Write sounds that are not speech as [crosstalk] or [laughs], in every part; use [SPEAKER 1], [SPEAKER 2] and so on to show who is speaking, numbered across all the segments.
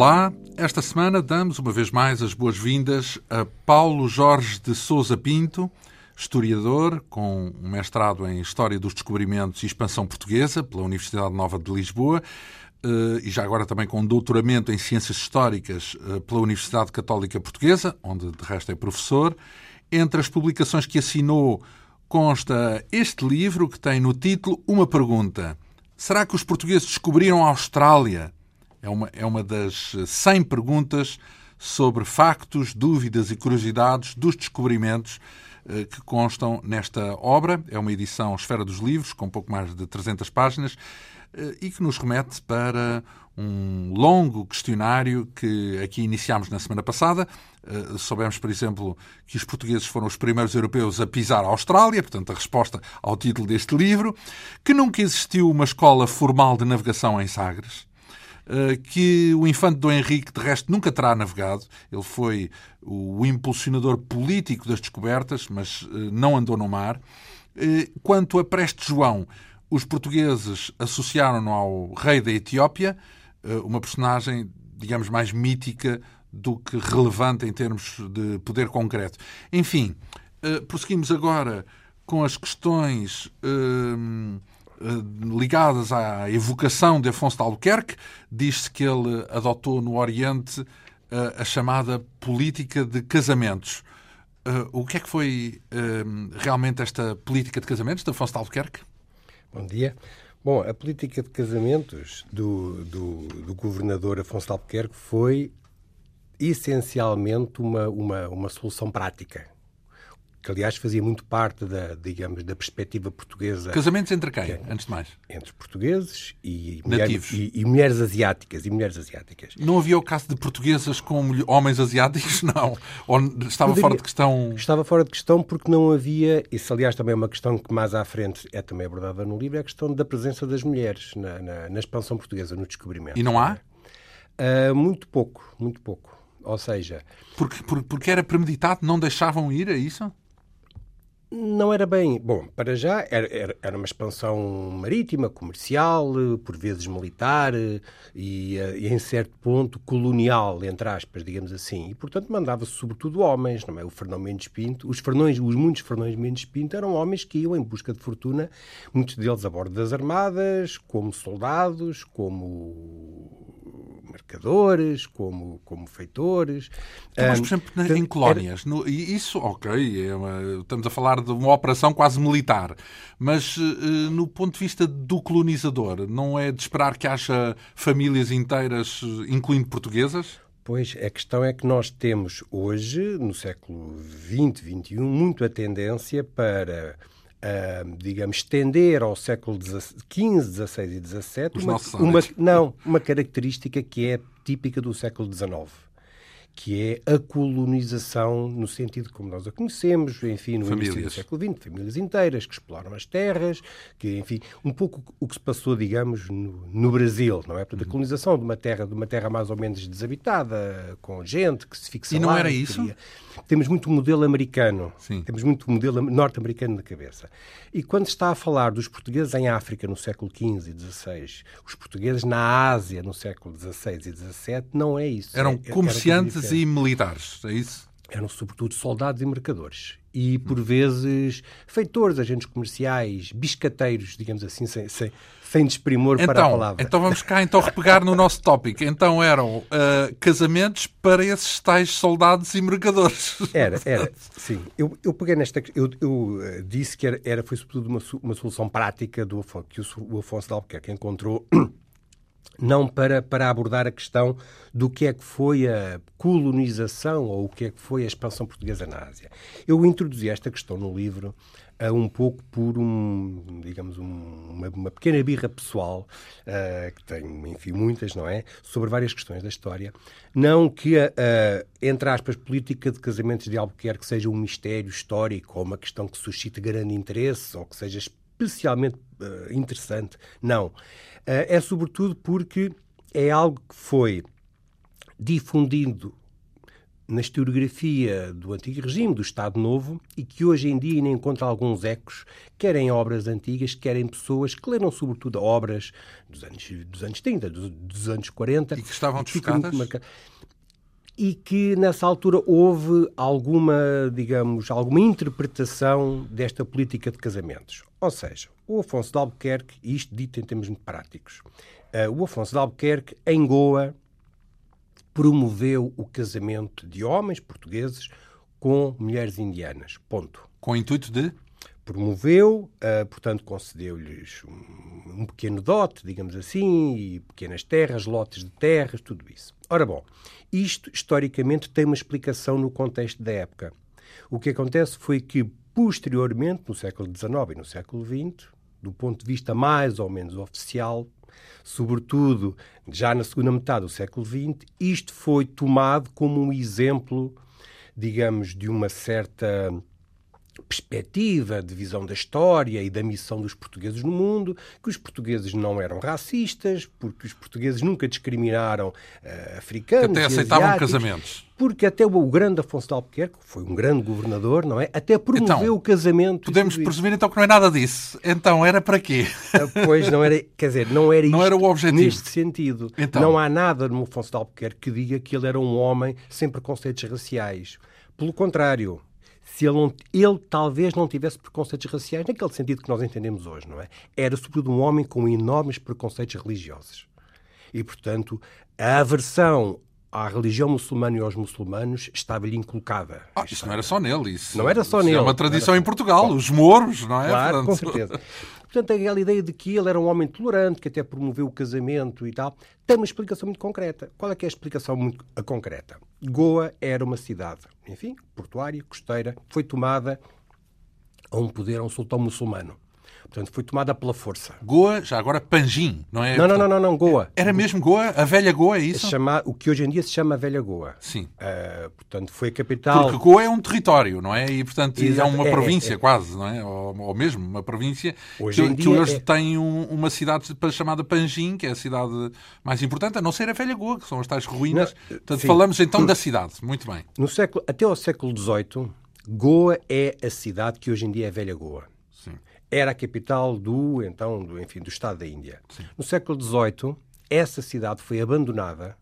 [SPEAKER 1] Olá, esta semana damos uma vez mais as boas-vindas a Paulo Jorge de Souza Pinto, historiador com um mestrado em História dos Descobrimentos e Expansão Portuguesa pela Universidade Nova de Lisboa eh, e já agora também com doutoramento em Ciências Históricas eh, pela Universidade Católica Portuguesa, onde de resto é professor. Entre as publicações que assinou consta este livro que tem no título uma pergunta: Será que os portugueses descobriram a Austrália? É uma, é uma das 100 perguntas sobre factos, dúvidas e curiosidades dos descobrimentos eh, que constam nesta obra. É uma edição Esfera dos Livros, com pouco mais de 300 páginas, eh, e que nos remete para um longo questionário que aqui iniciámos na semana passada. Eh, soubemos, por exemplo, que os portugueses foram os primeiros europeus a pisar a Austrália, portanto, a resposta ao título deste livro, que nunca existiu uma escola formal de navegação em Sagres, que o infante Dom Henrique, de resto, nunca terá navegado. Ele foi o impulsionador político das descobertas, mas eh, não andou no mar. Eh, quanto a Preste João, os portugueses associaram-no ao rei da Etiópia, uma personagem, digamos, mais mítica do que relevante em termos de poder concreto. Enfim, prosseguimos agora com as questões eh, ligadas à evocação de Afonso de Albuquerque. Diz-se que ele adotou no Oriente eh, a chamada política de casamentos. Eh, o que é que foi realmente esta política de casamentos de Afonso de Albuquerque?
[SPEAKER 2] Bom dia. Bom, a política de casamentos do, do, do governador Afonso de Albuquerque foi essencialmente uma, uma, uma solução prática que aliás fazia muito parte da, digamos, da perspectiva portuguesa.
[SPEAKER 1] Casamentos entre quem, é, antes de mais?
[SPEAKER 2] Entre portugueses e, mulheres, e, e, mulheres asiáticas e mulheres asiáticas.
[SPEAKER 1] Não havia o caso de portuguesas com homens asiáticos, [laughs] não? Ou estava fora de questão?
[SPEAKER 2] Estava fora de questão porque não havia, isso aliás também é uma questão que mais à frente é também abordada no livro, é a questão da presença das mulheres na, na, na expansão portuguesa, no descobrimento.
[SPEAKER 1] E não há?
[SPEAKER 2] Uh, muito pouco, muito pouco. Ou seja...
[SPEAKER 1] Porque, porque era premeditado, não deixavam ir, a isso?
[SPEAKER 2] Não era bem. Bom, para já era, era, era, uma expansão marítima, comercial, por vezes militar e, e, em certo ponto colonial, entre aspas, digamos assim. E, portanto, mandava-se sobretudo homens, não é? O Fernão Mendes Pinto, os, Fernões, os muitos Fernões Mendes Pinto eram homens que iam em busca de fortuna, muitos deles a bordo das armadas, como soldados, como mercadores, como, como feitores.
[SPEAKER 1] Então, mas, por exemplo, em colónias, era... no, isso, ok, é uma, estamos a falar de uma operação quase militar, mas uh, no ponto de vista do colonizador, não é de esperar que haja famílias inteiras, incluindo portuguesas?
[SPEAKER 2] Pois, a questão é que nós temos hoje, no século XX, XXI, muito a tendência para Uh, digamos, estender ao século XV, XVI e XVII uma, uma, não, uma característica que é típica do século XIX que é a colonização no sentido como nós a conhecemos, enfim, no famílias. início do século XX, famílias inteiras que exploram as terras, que, enfim, um pouco o que se passou, digamos, no, no Brasil, não é? Portanto, a uhum. colonização de uma terra, de uma terra mais ou menos desabitada, com gente que se fixa
[SPEAKER 1] E
[SPEAKER 2] não
[SPEAKER 1] lá, era isso? Queria.
[SPEAKER 2] Temos muito modelo americano, Sim. temos muito modelo norte-americano na cabeça. E quando está a falar dos portugueses em África no século XV e XVI, os portugueses na Ásia no século XVI e XVII, não é isso.
[SPEAKER 1] Eram
[SPEAKER 2] é,
[SPEAKER 1] comerciantes e militares, é isso?
[SPEAKER 2] Eram sobretudo soldados e mercadores. E, por vezes, feitores, agentes comerciais, biscateiros, digamos assim, sem, sem, sem desprimor
[SPEAKER 1] então,
[SPEAKER 2] para a palavra.
[SPEAKER 1] Então vamos cá então repegar no nosso tópico. Então eram uh, casamentos para esses tais soldados e mercadores.
[SPEAKER 2] Era, [laughs] era, sim. Eu, eu peguei nesta... Eu, eu uh, disse que era, era, foi sobretudo uma, uma solução prática do Afonso, que o, o Afonso de Albuquerque encontrou não para, para abordar a questão do que é que foi a colonização ou o que é que foi a expansão portuguesa na Ásia. Eu introduzi esta questão no livro uh, um pouco por um, digamos, um, uma, uma, pequena birra pessoal, uh, que tenho, enfim, muitas, não é? Sobre várias questões da história. Não que entre aspas, política de casamentos de Albuquerque seja um mistério histórico ou uma questão que suscite grande interesse ou que seja especialmente uh, interessante. Não. Uh, é sobretudo porque é algo que foi difundido na historiografia do antigo regime, do Estado Novo, e que hoje em dia ainda encontra alguns ecos, quer em obras antigas, quer em pessoas que leram sobretudo obras dos anos, dos anos 30, dos, dos anos 40.
[SPEAKER 1] E que estavam desfocadas?
[SPEAKER 2] E que nessa altura houve alguma, digamos, alguma interpretação desta política de casamentos. Ou seja, o Afonso de Albuquerque, isto dito em termos muito práticos, uh, o Afonso de Albuquerque, em Goa, promoveu o casamento de homens portugueses com mulheres indianas. Ponto.
[SPEAKER 1] Com o intuito de?
[SPEAKER 2] Promoveu, uh, portanto, concedeu-lhes um, um, pequeno dote, digamos assim, e pequenas terras, lotes de terras, tudo isso. Ora bom, isto historicamente tem uma explicação no contexto da época. O que acontece foi que, posteriormente, no século XIX e no século XX, do ponto de vista mais ou menos oficial, sobretudo já na segunda metade do século XX, isto foi tomado como um exemplo, digamos, de uma certa perspectiva de visão da história e da missão dos portugueses no mundo, que os portugueses não eram racistas, porque os portugueses nunca discriminaram uh, africanos.
[SPEAKER 1] Que até aceitavam casamentos.
[SPEAKER 2] Porque até o grande Afonso de Albuquerque, que foi um grande governador, não é? Até promoveu então, o casamento.
[SPEAKER 1] Podemos presumir então que não é nada disso. Então era para quê?
[SPEAKER 2] Ah, pois não era, quer dizer, não era não era o objetivo. neste sentido. Então. Não há nada no Afonso de Albuquerque que diga que ele era um homem sem preconceitos raciais. Pelo contrário, se ele, não, ele talvez não tivesse preconceitos raciais naquele sentido que nós entendemos hoje, não é? Era sobretudo um homem com enormes preconceitos religiosos. E, portanto, a aversão à religião muçulmana e aos muçulmanos estava-lhe inculcada.
[SPEAKER 1] Ah, isso não era só nele. Isso,
[SPEAKER 2] não era só nele.
[SPEAKER 1] É uma tradição em Portugal, Bom, os mouros, não é?
[SPEAKER 2] Claro, Portanto... com certeza. [laughs] Portanto, aquela ideia de que ele era um homem tolerante, que até promoveu o casamento e tal, tem uma explicação muito concreta. Qual é que é a explicação muito concreta? Goa era uma cidade, enfim, portuária, costeira, foi tomada a um poder, a um sultão muçulmano. Portanto, foi tomada pela força.
[SPEAKER 1] Goa, já agora Panjim, não é?
[SPEAKER 2] Não, não, não, não, não Goa.
[SPEAKER 1] Era mesmo Goa? A velha Goa, é isso?
[SPEAKER 2] Chama, o que hoje em dia se chama velha Goa.
[SPEAKER 1] Sim.
[SPEAKER 2] Uh, portanto, foi a capital...
[SPEAKER 1] Porque Goa é um território, não é? E, portanto, Exato. é uma é, província é, é. quase, não é? Ou, ou, mesmo uma província hoje que, que hoje é... tem um, uma cidade chamada Panjim, que é a cidade mais importante, a não ser a velha Goa, que são as tais ruínas. Não, portanto, sim. falamos então da cidade. Muito bem.
[SPEAKER 2] No século, até ao século XVIII, Goa é a cidade que hoje em dia é velha Goa era a capital do, então, do, enfim, do Estado da Índia. Sim. No século XVIII, essa cidade foi abandonada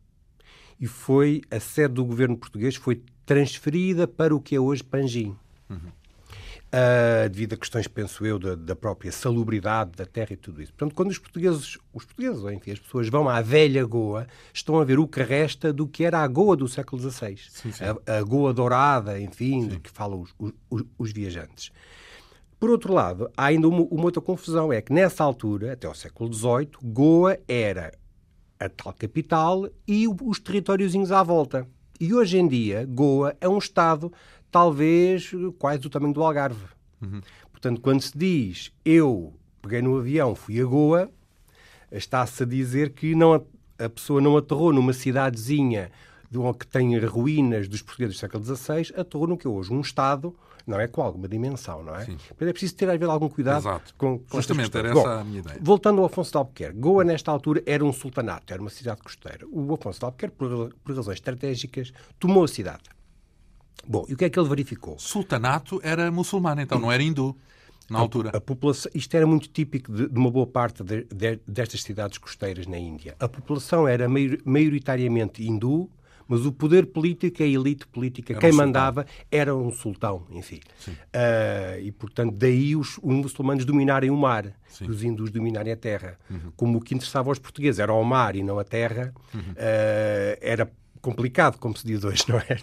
[SPEAKER 2] e foi a sede do governo português foi transferida para o que é hoje Panjim. Uhum. Uh, devido a questões, penso eu, da, da, própria salubridade da terra e tudo isso. Portanto, quando os portugueses, os portugueses, enfim, as pessoas vão à velha Goa, estão a ver o que resta do que era a Goa do século XVI. Sim, sim. A, a, Goa dourada, enfim, sim. de que falam os, os, os viajantes. Por outro lado, há ainda uma, uma, outra confusão, é que nessa altura, até ao século XVIII, Goa era a tal capital e os territóriozinhos à volta. E hoje em dia, Goa é um estado talvez quase do tamanho do Algarve. Uhum. Portanto, quando se diz eu peguei no avião, fui a Goa, está-se a dizer que não, a pessoa não aterrou numa cidadezinha que tem ruínas dos portugueses do século XVI, aterrou no que é hoje um Estado não é? Com alguma dimensão, não é? Sim. Mas é preciso ter haver algum cuidado
[SPEAKER 1] Exato.
[SPEAKER 2] com, com
[SPEAKER 1] Justamente, era essa Bom, a minha ideia.
[SPEAKER 2] Voltando ao Afonso de Albuquerque, Goa, nesta altura, era um sultanato, era uma cidade costeira. O Afonso de Albuquerque, por, por razões estratégicas, tomou a cidade. Bom, e o que é que ele verificou?
[SPEAKER 1] Sultanato era muçulmano, então, não era hindu na altura.
[SPEAKER 2] A, população, isto era muito típico de, de uma boa parte de, de, destas cidades costeiras na Índia. A população era maioritariamente hindu, mas o poder político, a elite política, era quem um mandava era um sultão, enfim. Uh, e, portanto, daí os, os, muçulmanos dominarem o mar, Sim. os hindus dominarem a terra. Uhum. Como o que interessava aos portugueses era o mar e não a terra, uhum. uh, era complicado, como se diz hoje, [laughs] não é?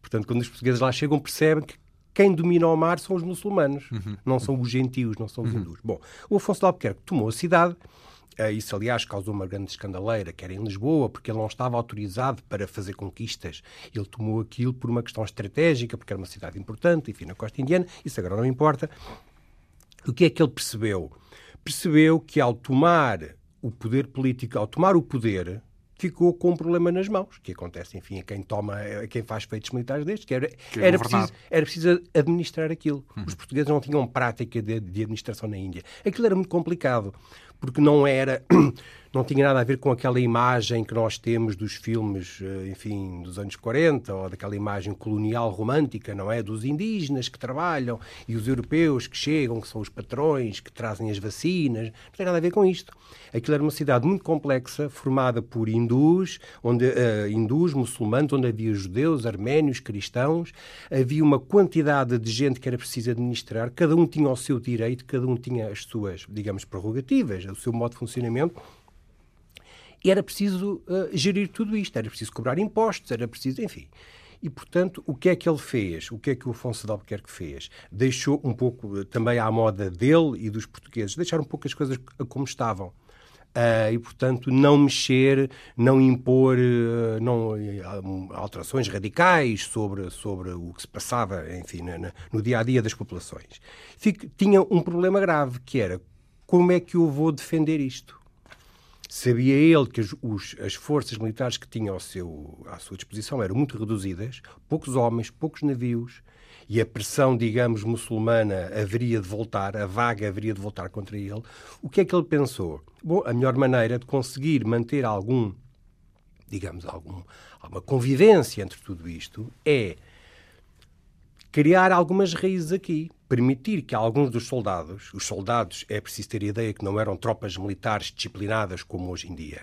[SPEAKER 2] Portanto, quando os portugueses lá chegam, percebem que quem domina o mar são os muçulmanos, uhum. não são os gentios, não são os uhum. hindus. Bom, o Afonso de Albuquerque tomou a cidade, isso, aliás, causou uma grande escandaleira, que era em Lisboa, porque ele não estava autorizado para fazer conquistas. Ele tomou aquilo por uma questão estratégica, porque era uma cidade importante, enfim, na costa indiana. Isso agora não importa. O que é que ele percebeu? Percebeu que ao tomar o poder político, ao tomar o poder, ficou com um problema nas mãos, que acontece, enfim, a quem toma, a quem faz feitos militares destes, que era,
[SPEAKER 1] que é
[SPEAKER 2] era, preciso, era preciso administrar aquilo. Uhum. Os portugueses não tinham prática de, de administração na Índia. Aquilo era muito complicado, porque não era [clears throat] não tinha nada a ver com aquela imagem que nós temos dos filmes, eh, enfim, dos anos 40, ou daquela imagem colonial romântica, não é? Dos indígenas que trabalham e os europeus que chegam, que são os patrões, que trazem as vacinas. Não tem nada a ver com isto. Aquilo era uma cidade muito complexa, formada por hindus, onde, uh, hindus, muçulmanos, onde havia judeus, arménios, cristãos. Havia uma quantidade de gente que era preciso administrar. Cada um tinha o seu direito, cada um tinha as suas, digamos, prerrogativas, o seu modo de funcionamento e era preciso uh, gerir tudo isto, era preciso cobrar impostos, era preciso, enfim. E, portanto, o que é que ele fez? O que é que o Afonso de Albuquerque fez? Deixou um pouco, uh, também à moda dele e dos portugueses, deixar um pouco as coisas como estavam. Uh, e, portanto, não mexer, não impor uh, não, alterações radicais sobre, sobre o que se passava, enfim, na, na, no dia a dia das populações. Tinha um problema grave, que era como é que eu vou defender isto? Sabia ele que os, as forças militares que tinha ao seu, à sua disposição eram muito reduzidas, poucos homens, poucos navios, e a pressão, digamos, muçulmana haveria de voltar, a vaga haveria de voltar contra ele. O que é que ele pensou? Bom, a melhor maneira de conseguir manter algum, digamos, algum, alguma convivência entre tudo isto é criar algumas raízes aqui, permitir que alguns dos soldados, os soldados é preciso ter a ideia que não eram tropas militares disciplinadas como hoje em dia,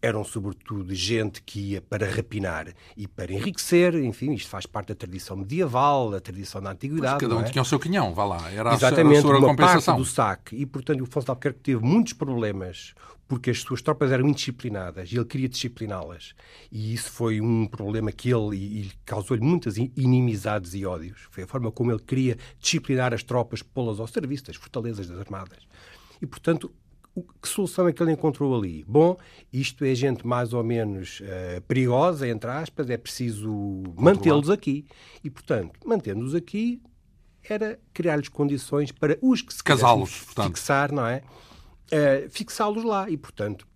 [SPEAKER 2] eram sobretudo gente que ia para rapinar e para enriquecer, enfim, isto faz parte da tradição medieval, da tradição da antiguidade.
[SPEAKER 1] Pois cada um
[SPEAKER 2] é?
[SPEAKER 1] tinha o seu quinhão, vá lá, era
[SPEAKER 2] Exatamente,
[SPEAKER 1] a sua
[SPEAKER 2] uma
[SPEAKER 1] compensação.
[SPEAKER 2] parte do saque. E, portanto, o Afonso de Albuquerque teve muitos problemas porque as suas tropas eram indisciplinadas e ele queria discipliná-las. E isso foi um problema que ele e, causou-lhe muitas inimizades e ódios. Foi a forma como ele queria disciplinar as tropas, pô-las ao serviço das fortalezas das armadas. E, portanto, que solução é que ele encontrou ali? Bom, isto é gente mais ou menos uh, perigosa, entre aspas, é preciso mantê-los aqui. E, portanto, mantendo-os aqui, era criar-lhes condições para os que se
[SPEAKER 1] casá-los,
[SPEAKER 2] fixar, não é? Uh, fixá-los lá. E, portanto,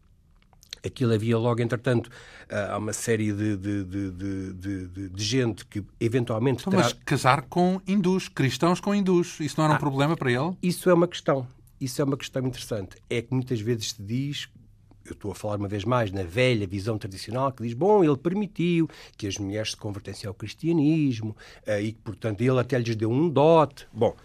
[SPEAKER 2] aquilo havia logo, entretanto, uh, há uma série de, de, de, de, gente que eventualmente.
[SPEAKER 1] Então, Mas casar com hindus, cristãos com hindus, isso não era ah, um problema para ele?
[SPEAKER 2] Isso é uma questão. Isso é uma questão interessante. É que muitas vezes se diz eu estou a falar uma vez mais na velha visão tradicional que diz, bom, ele permitiu que as mulheres se convertessem ao cristianismo uh, e que, portanto, ele até lhes deu um dote. Bom,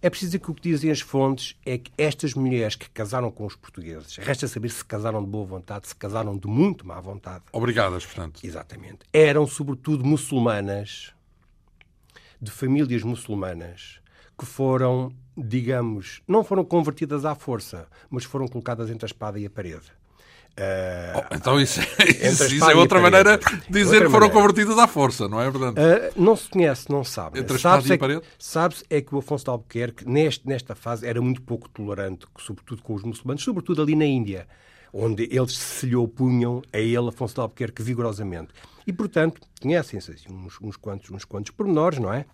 [SPEAKER 2] é preciso dizer que o que dizem as fontes é que estas mulheres que casaram com os portugueses, resta saber se casaram de boa vontade, se casaram de muito má vontade.
[SPEAKER 1] Obrigadas, portanto.
[SPEAKER 2] Exatamente. Eram, sobretudo, muçulmanas, de famílias muçulmanas, que foram, digamos, não foram convertidas à força, mas foram colocadas entre a espada e a parede.
[SPEAKER 1] Uh, oh, então isso, [laughs] isso, isso é outra maneira de dizer que foram maneira. convertidas à força, não é verdade?
[SPEAKER 2] Uh, não se conhece, não sabe.
[SPEAKER 1] Entre
[SPEAKER 2] sabe
[SPEAKER 1] e parede?
[SPEAKER 2] É Sabe-se é que o Afonso de Albuquerque, neste, nesta fase, era muito pouco tolerante, sobretudo com os muçulmanos, sobretudo ali na Índia, onde eles se lhe opunham a ele, Afonso de Albuquerque, vigorosamente. E, portanto, conhecem-se assim, uns, uns, quantos, uns quantos pormenores, não é?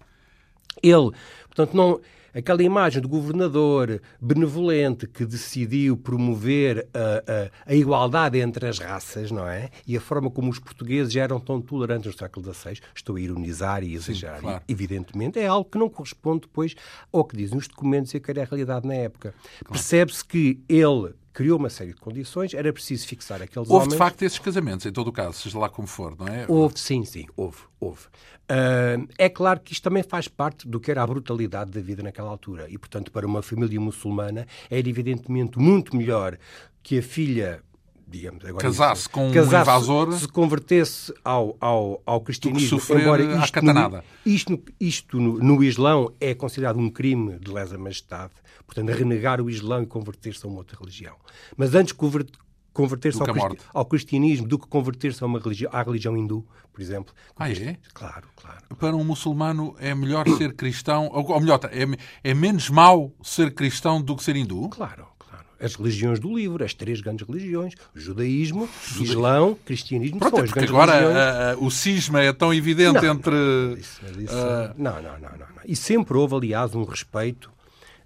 [SPEAKER 2] Ele, portanto, não aquela imagem do governador benevolente que decidiu promover a, a, a, igualdade entre as raças, não é? E a forma como os portugueses eram tão tolerantes no século XVI, estou a ironizar e exagerar, claro. evidentemente, é algo que não corresponde depois ao que dizem os documentos e a que era a realidade na época. Claro. Percebe-se que ele criou uma série de condições, era preciso fixar aqueles
[SPEAKER 1] houve,
[SPEAKER 2] homens...
[SPEAKER 1] Houve, de facto, esses casamentos, em todo o caso, seja lá como for, não é?
[SPEAKER 2] Houve, sim, sim, houve, houve. Uh, é claro que isto também faz parte do que era a brutalidade da vida naquela altura. E, portanto, para uma família muçulmana, era evidentemente muito melhor que a filha digamos, agora
[SPEAKER 1] casasse com casasse, um invasor,
[SPEAKER 2] se convertesse ao, ao, ao cristianismo,
[SPEAKER 1] embora isto, no,
[SPEAKER 2] isto, isto no, no, Islão é considerado um crime de lesa majestade, portanto, renegar o Islão e converter-se a uma outra religião. Mas antes converter-se ao, cristi ao, cristianismo do que converter-se a uma religião, à religião hindu, por exemplo.
[SPEAKER 1] Ah, é?
[SPEAKER 2] Claro, claro.
[SPEAKER 1] Para um muçulmano é melhor ser cristão, ou, melhor, é, é menos mau ser cristão do que ser hindu?
[SPEAKER 2] Claro as religiões do livro, as três grandes religiões, judaísmo, islão, cristianismo,
[SPEAKER 1] Pronto,
[SPEAKER 2] são
[SPEAKER 1] é
[SPEAKER 2] as grandes
[SPEAKER 1] agora
[SPEAKER 2] religiões.
[SPEAKER 1] a, o cisma é tão evidente
[SPEAKER 2] não,
[SPEAKER 1] entre...
[SPEAKER 2] Isso, isso, uh... não, não, não, não, não. E sempre houve, aliás, um respeito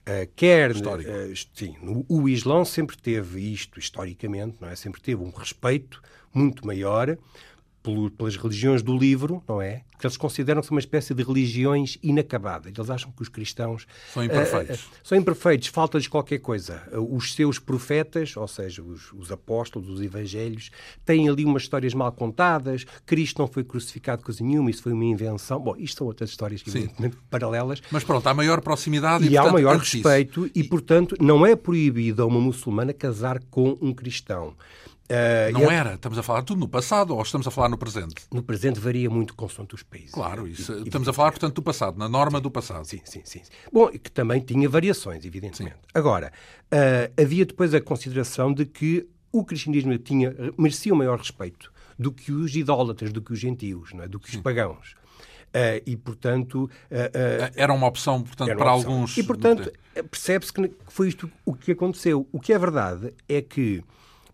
[SPEAKER 2] Uh, quer uh, sim, o Islão sempre teve isto historicamente, não é? Sempre teve um respeito muito maior pelas religiões do livro, não é? Que eles consideram que são uma espécie de religiões inacabadas. Eles acham que os cristãos
[SPEAKER 1] são imperfeitos. Uh,
[SPEAKER 2] são imperfeitos, falta-lhes qualquer coisa. Uh, os seus profetas, ou seja, os, os, apóstolos, os evangelhos, têm ali umas histórias mal contadas. Cristo não foi crucificado coisa nenhuma, isso foi uma invenção. Bom, isto são outras histórias, evidentemente, Sim. paralelas.
[SPEAKER 1] Mas pronto, há maior proximidade
[SPEAKER 2] e,
[SPEAKER 1] e
[SPEAKER 2] há
[SPEAKER 1] portanto,
[SPEAKER 2] maior respeito e, portanto, não é proibido a uma muçulmana casar com um cristão.
[SPEAKER 1] Uh, não era, estamos a falar tudo no passado ou estamos a falar no presente?
[SPEAKER 2] No presente varia muito consoante os países.
[SPEAKER 1] Claro, isso, e, estamos e, a falar, portanto, do passado, na norma do passado.
[SPEAKER 2] Sim, sim, sim. Bom, que também tinha variações, evidentemente. Sim. Agora, uh, havia depois a consideração de que o cristianismo tinha, merecia o maior respeito do que os idólatras, do que os gentios, não é? do que os sim. pagãos. Uh, e, portanto...
[SPEAKER 1] era uma opção, portanto, para opção. alguns...
[SPEAKER 2] E, portanto, percebe-se que foi isto o que aconteceu. O que é verdade é que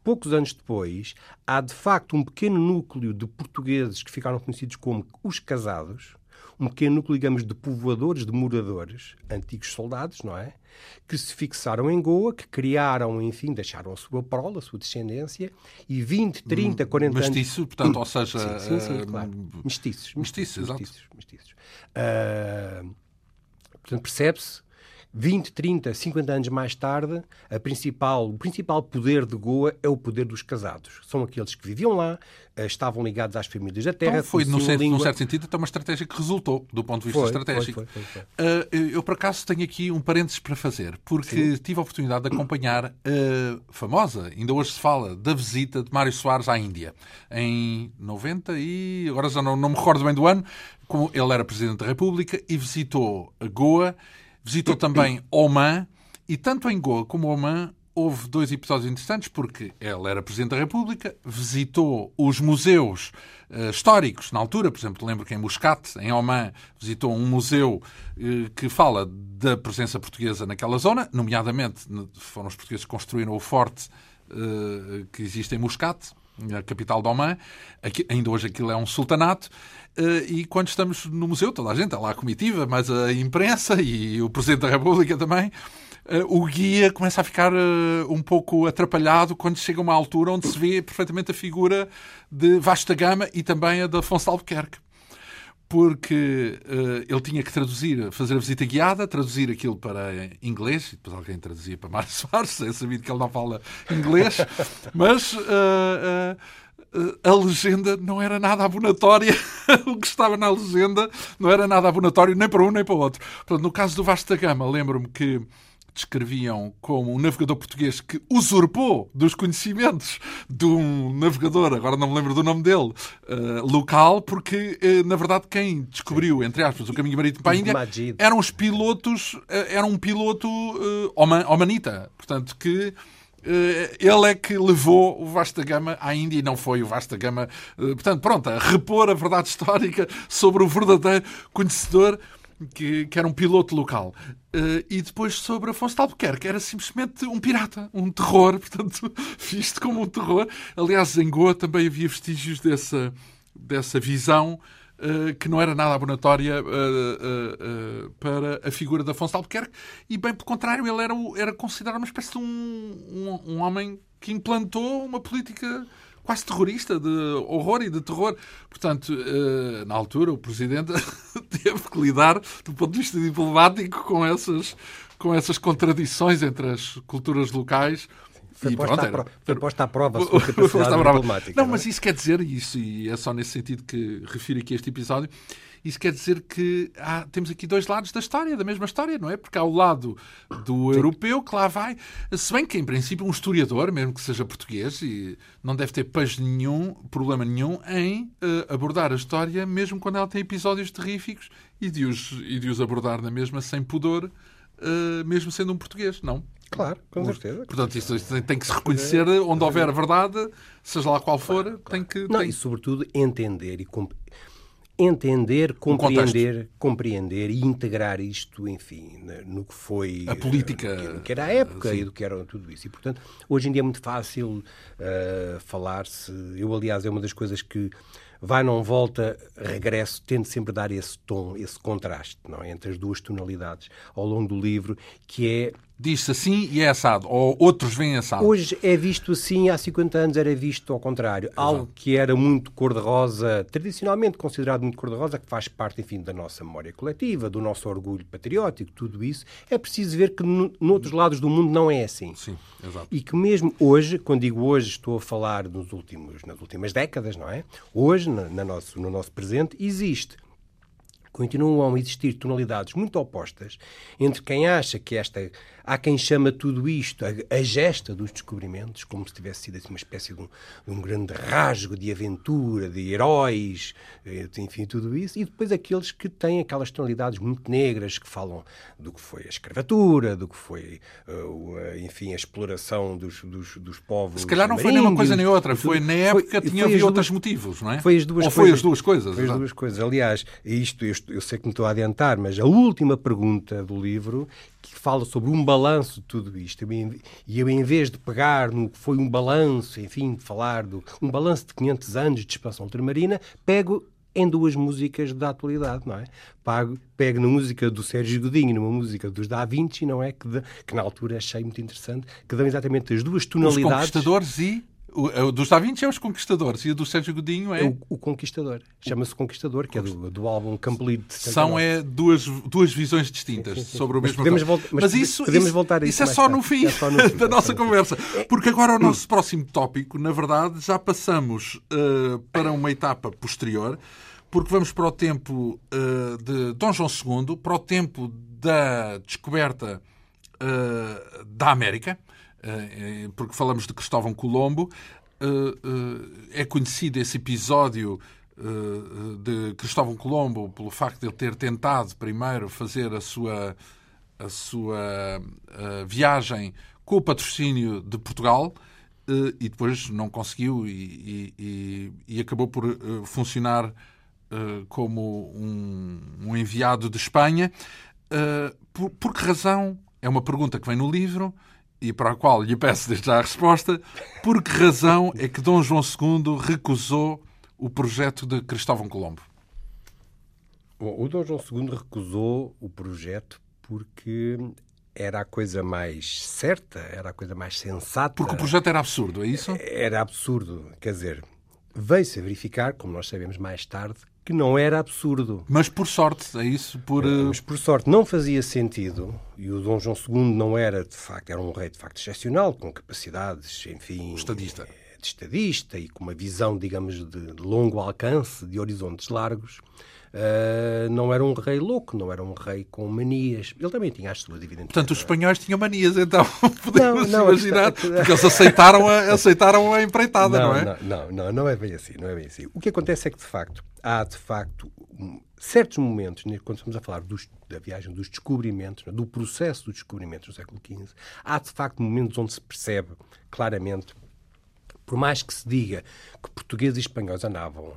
[SPEAKER 2] poucos anos depois, há de facto um pequeno núcleo de portugueses que ficaram conhecidos como os casados, um pequeno núcleo, digamos, de povoadores, de moradores, antigos soldados, não é? Que se fixaram em Goa, que criaram, enfim, deixaram a sua prole, a sua descendência, e 20, 30, 40
[SPEAKER 1] anos... Mestiço, portanto, ou seja...
[SPEAKER 2] Sim, sim, sim uh... claro. Mestiços.
[SPEAKER 1] Mestiços,
[SPEAKER 2] mestiços. mestiços. Uh... Portanto, percebe-se 20, 30, 50 anos mais tarde, a principal, o principal poder de Goa é o poder dos casados. São aqueles que viviam lá, eh, estavam ligados às famílias da terra.
[SPEAKER 1] Então foi, num certo, língua... num certo sentido, até uma estratégia que resultou, do ponto de vista
[SPEAKER 2] foi,
[SPEAKER 1] estratégico.
[SPEAKER 2] Foi, foi,
[SPEAKER 1] uh, eu, por acaso, tenho aqui um parênteses para fazer, porque Sim. tive a oportunidade de acompanhar a famosa, ainda hoje se fala, da visita de Mário Soares à Índia, em 90 e... agora já não, não me recordo bem do ano, como ele era Presidente da República e visitou a Goa Visitou também Oman e tanto em Goa como Oman houve dois episódios interessantes porque ele era Presidente da República, visitou os museus uh, históricos na altura, por exemplo, lembro que em Muscat, em Oman, visitou um museu uh, que fala da presença portuguesa naquela zona, nomeadamente foram os portugueses que construíram o forte uh, que existe em Muscat, a capital de Oman. Aqui, ainda hoje aquilo é um sultanato. Eh, e quando estamos no museu, toda a gente, está lá a comitiva, mas a imprensa e o Presidente da República também, eh, o guia começa a ficar eh, um pouco atrapalhado quando chega a uma altura onde se vê perfeitamente a figura de Vasta Gama e também a de Afonso Albuquerque. Porque ele tinha que traduzir, fazer a visita guiada, traduzir aquilo para inglês, e depois alguém traduzia para Mário [laughs] Soares, é sabido que ele não fala inglês, mas uh, uh, a legenda não era nada abonatória, [laughs] o que estava na legenda não era nada abonatório nem para um nem para o outro. Portanto, no caso do Vasta Gama, lembro-me que descreviam como um navegador português que usurpou dos conhecimentos de um navegador, agora não me lembro do nome dele, uh, local, porque, uh, na verdade, quem descobriu, entre aspas, o caminho marítimo para a Índia eram os pilotos, uh, era um piloto Oman, omanita, portanto, que ele é que levou o Vasta Gama à Índia e não foi o Vasta Gama. Portanto, pronto, a repor a verdade [laughs] histórica sobre o verdadeiro conhecedor que, que era um piloto local. Uh, e depois sobre Afonso de Albuquerque, que era simplesmente um pirata, um terror, [laughs] portanto, visto como um terror. Aliás, em Goa também havia vestígios dessa, dessa visão que não era nada abonatória uh, para a figura de Afonso Albuquerque, e bem pelo contrário, ele era, era considerado uma espécie de um, um, um homem que implantou uma política quase terrorista, de horror e de terror. Portanto, eh, na altura, o Presidente [laughs] teve que lidar, do ponto de vista diplomático, com essas, com essas contradições entre as culturas locais.
[SPEAKER 2] Foi e posta, pronto, foi posta à prova a capacidade diplomática.
[SPEAKER 1] Não, não é? mas isso quer dizer, isso, e é só nesse sentido que refiro aqui este episódio, isso quer dizer que há, temos aqui dois lados da história, da mesma história, não é? Porque há o lado do Sim. europeu que lá vai, se bem que, em princípio, um historiador, mesmo que seja português, e não deve ter pejo nenhum, problema nenhum em uh, abordar a história, mesmo quando ela tem episódios terríficos, e de os, e de os abordar na mesma sem pudor, uh, mesmo sendo um português, não?
[SPEAKER 2] Claro, com certeza.
[SPEAKER 1] Portanto, isto tem que se reconhecer onde houver verdade, seja lá qual for, claro, tem que.
[SPEAKER 2] Não,
[SPEAKER 1] tem...
[SPEAKER 2] e sobretudo entender e entender, compreender, compreender e integrar isto, enfim, no que foi
[SPEAKER 1] a política,
[SPEAKER 2] no que era a época sim. e do que era tudo isso. E portanto, hoje em dia é muito fácil uh, falar-se. Eu, aliás, é uma das coisas que vai, não volta, regresso, tento sempre dar esse tom, esse contraste não é? entre as duas tonalidades ao longo do livro, que é
[SPEAKER 1] diz-se assim e é assado, ou outros veem assado.
[SPEAKER 2] Hoje é visto assim, há 50 anos era visto ao contrário. Exato. Algo que era muito cor-de-rosa, tradicionalmente considerado muito cor-de-rosa, que faz parte, enfim, da nossa memória coletiva, do nosso orgulho patriótico, tudo isso, é preciso ver que no, noutros lados do mundo não é assim.
[SPEAKER 1] Sim, exato.
[SPEAKER 2] E que mesmo hoje, quando digo hoje, estou a falar nos últimos, nas últimas décadas, não é? Hoje, na, na nosso, no nosso presente, existe continuam a existir tonalidades muito opostas entre quem acha que esta Há quem chama tudo isto a, a gesta dos descobrimentos, como se tivesse sido assim, uma espécie de um, de um, grande rasgo de aventura, de heróis, eh, enfim, tudo isso. E depois aqueles que têm aquelas tonalidades muito negras, que falam do que foi a escravatura, do que foi, uh, enfim, a exploração dos, dos, dos povos.
[SPEAKER 1] Se calhar não foi nem uma coisa nem outra, foi na época foi, tinha havia outros motivos, não é?
[SPEAKER 2] Foi as duas
[SPEAKER 1] Ou
[SPEAKER 2] coisas.
[SPEAKER 1] foi as duas coisas.
[SPEAKER 2] Foi as duas coisas. Aliás, isto eu, eu sei que me estou a adiantar, mas a última pergunta do livro fala sobre um balanço de tudo isto. E eu, em vez de pegar no que foi um balanço, enfim, de falar de um balanço de 500 anos de expansão ultramarina, pego em duas músicas da atualidade, não é? Pago, pego na música do Sérgio Godinho, numa música dos Da Vinci, não é? Que, de, que na altura achei muito interessante, que dão exatamente as duas tonalidades.
[SPEAKER 1] Os conquistadores e o, o dos Da Vinci é os Conquistadores e o do Sérgio Godinho é. é
[SPEAKER 2] o, o, Conquistador. Chama-se Conquistador, que é do, do álbum Complete.
[SPEAKER 1] São é, duas, duas visões distintas sim, sim, sim. sobre o mesmo
[SPEAKER 2] mas volta, mas, mas isso, podemos isso, voltar a
[SPEAKER 1] isso. Isso é só no fim, é só no fim [laughs] da nossa conversa. Porque agora o nosso próximo tópico, na verdade, já passamos uh, para uma etapa posterior, porque vamos para o tempo uh, de Dom João II, para o tempo da descoberta uh, da América porque falamos de Cristóvão Colombo, eh, é conhecido esse episódio de Cristóvão Colombo pelo facto de ele ter tentado primeiro fazer a sua, a sua viagem com o patrocínio de Portugal e depois não conseguiu e, e, e acabou por funcionar como um, um, enviado de Espanha. Por, por que razão? É uma pergunta que vem no livro e para a qual lhe peço desde já a resposta, por que razão é que Dom João II recusou o projeto de Cristóvão Colombo?
[SPEAKER 2] Bom, o Dom João II recusou o projeto porque era a coisa mais certa, era a coisa mais sensata.
[SPEAKER 1] Porque o projeto era absurdo, é isso?
[SPEAKER 2] Era absurdo. Quer dizer, veio-se a verificar, como nós sabemos mais tarde, que não era absurdo.
[SPEAKER 1] Mas por sorte, é isso? Por...
[SPEAKER 2] Eh, mas por sorte não fazia sentido, e o Dom João II não era, de facto, era um rei de facto excepcional, com capacidades, enfim...
[SPEAKER 1] Estadista.
[SPEAKER 2] De estadista e com uma visão, digamos, de longo alcance, de horizontes largos. Uh, não era um rei louco, não era um rei com manias. Ele também tinha as suas, evidentemente.
[SPEAKER 1] Portanto, os espanhóis tinham manias, então, [laughs] podemos não, não, imaginar, porque eles aceitaram a, [laughs] aceitaram a empreitada, não, não
[SPEAKER 2] é? Não, não, não, é bem assim, não é bem assim. O que acontece é que, de facto, há, de facto, certos momentos, quando estamos a falar dos, da viagem dos descobrimentos, do processo do descobrimento do século XV, há, de facto, momentos onde se percebe claramente, por mais que se diga que portugueses e espanhóis andavam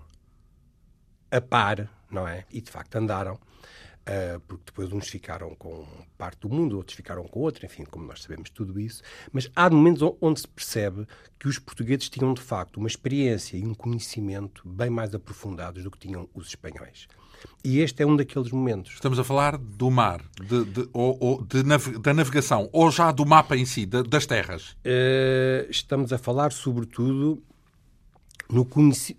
[SPEAKER 2] a par, não é? E de facto andaram, uh, porque depois uns ficaram com parte do mundo, outros ficaram com outra, enfim, como nós sabemos tudo isso. Mas há momentos onde se percebe que os portugueses tinham de facto uma experiência e um conhecimento bem mais aprofundados do que tinham os espanhóis. E este é um daqueles momentos.
[SPEAKER 1] Estamos a falar do mar, de, de, ou, ou de da navegação, ou já do mapa em si, de, das terras?
[SPEAKER 2] Uh, estamos a falar, sobretudo, no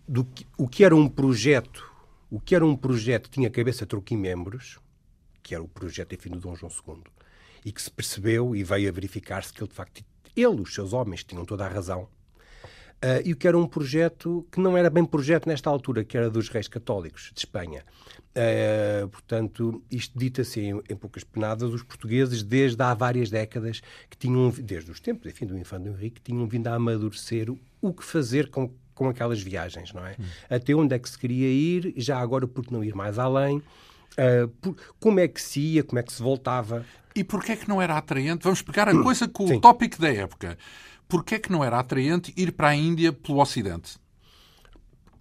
[SPEAKER 2] do que, o que era um projeto o que era um projeto que tinha cabeça membros, que era o projeto, enfim, do Dom João II, e que se percebeu e veio a verificar-se que ele, de facto, ele, os seus homens, tinham toda a razão. Uh, e o que era um projeto que não era bem projeto nesta altura, que era dos reis católicos de Espanha. Uh, portanto, isto dito assim, em poucas penadas, os portugueses, desde há várias décadas, que tinham, desde os tempos, enfim, do Infante Henrique, tinham vindo a amadurecer o que fazer com com aquelas viagens, não é? Hum. Até onde é que se queria ir, já agora por que não ir mais além, uh, por, como é que se ia, como é que se voltava.
[SPEAKER 1] E porquê é que não era atraente? Vamos pegar a [clears throat] coisa com Sim. o tópico da época. Porquê é que não era atraente ir para a Índia pelo Ocidente?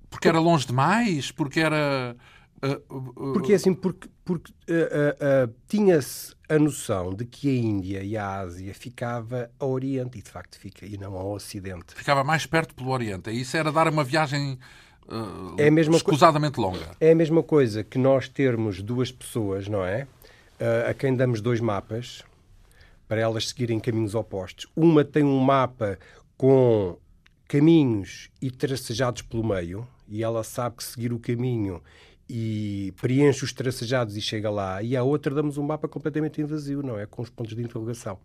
[SPEAKER 1] Porque era longe demais? Porque era...
[SPEAKER 2] Uh, porque assim, porque, porque uh, tinha-se a noção de que a Índia e a Ásia ficava ao Oriente e de facto fica e não ao Ocidente.
[SPEAKER 1] Ficava mais perto pelo Oriente. Isso era dar uma viagem uh, é a mesma escusadamente longa.
[SPEAKER 2] É a mesma coisa que nós termos duas pessoas, não é? Uh, a quem damos dois mapas para elas seguirem caminhos opostos. Uma tem um mapa com caminhos e tracejados pelo meio, e ela sabe que seguir o caminho e preenche os tracejados e chega lá, e a outra damos um mapa completamente invasivo, não é? Com os pontos de interrogação.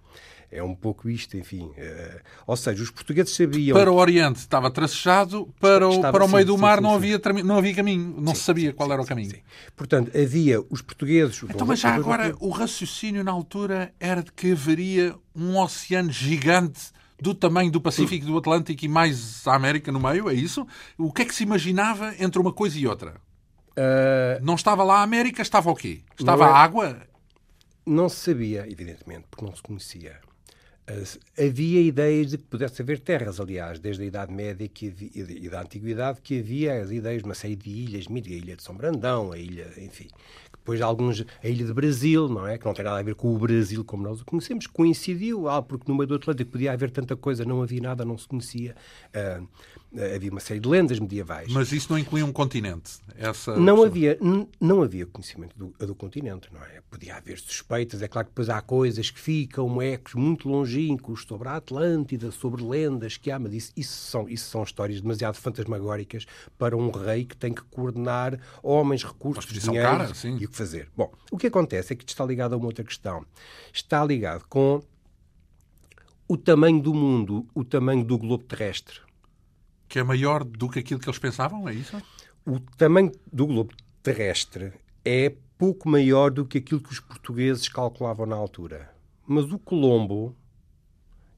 [SPEAKER 2] É um pouco isto, enfim. Uh, ou seja, os portugueses sabiam.
[SPEAKER 1] Para o Oriente estava tracejado, para o, estava, para o meio sim, do mar sim, não, sim, havia, não havia caminho, não se sabia qual era o caminho.
[SPEAKER 2] Portanto, havia os portugueses.
[SPEAKER 1] Então, mas já agora, o raciocínio na altura era de que haveria um oceano gigante do tamanho do Pacífico, do Atlântico e mais a América no meio, é isso? O que é que se imaginava entre uma coisa e outra? Uh... Não estava lá a América, estava o quê? Estava é... a água?
[SPEAKER 2] Não se sabia, evidentemente, porque não se conhecia. Havia ideias de que pudesse haver terras, aliás, desde a Idade Média que e da Antiguidade, que havia as ideias de uma série de ilhas, a ilha de São Brandão, a ilha, enfim, depois alguns, a ilha de Brasil, não é? Que não tem nada a ver com o Brasil como nós o conhecemos, coincidiu, ah, porque no meio do Atlântico podia haver tanta coisa, não havia nada, não se conhecia. Uh, eh, havia uma série de lendas medievais.
[SPEAKER 1] Mas isso não incluía um continente? Essa...
[SPEAKER 2] Não, havia, não havia conhecimento do, do continente, não é? Podia haver suspeitas, é claro que depois há coisas que ficam, ecos muito longínquos sobre a Atlântida, sobre lendas que há, mas isso, isso, são, isso são histórias demasiado fantasmagóricas para um rei que tem que coordenar homens, recursos, dinheiro cara, e o que fazer. Bom, o que acontece é que isto está ligado a uma outra questão. Está ligado com o tamanho do mundo, o tamanho do globo terrestre
[SPEAKER 1] que é maior do que aquilo que eles pensavam, é isso?
[SPEAKER 2] O tamanho do globo terrestre é pouco maior do que aquilo que os portugueses calculavam na altura. Mas o Colombo,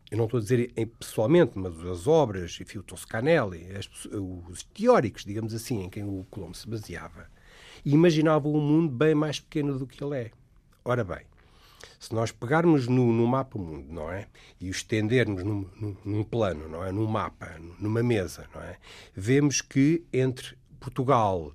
[SPEAKER 2] eu não estou a dizer pessoalmente, mas as obras, enfim, o Toscanelli, os teóricos, digamos assim, em quem o Colombo se baseava, imaginavam um mundo bem mais pequeno do que ele é. Ora bem, se nós pegarmos no, no mapa mundo, não é? E o estendermos num, num, num, plano, não é? Num mapa, numa mesa, não é? Vemos que entre Portugal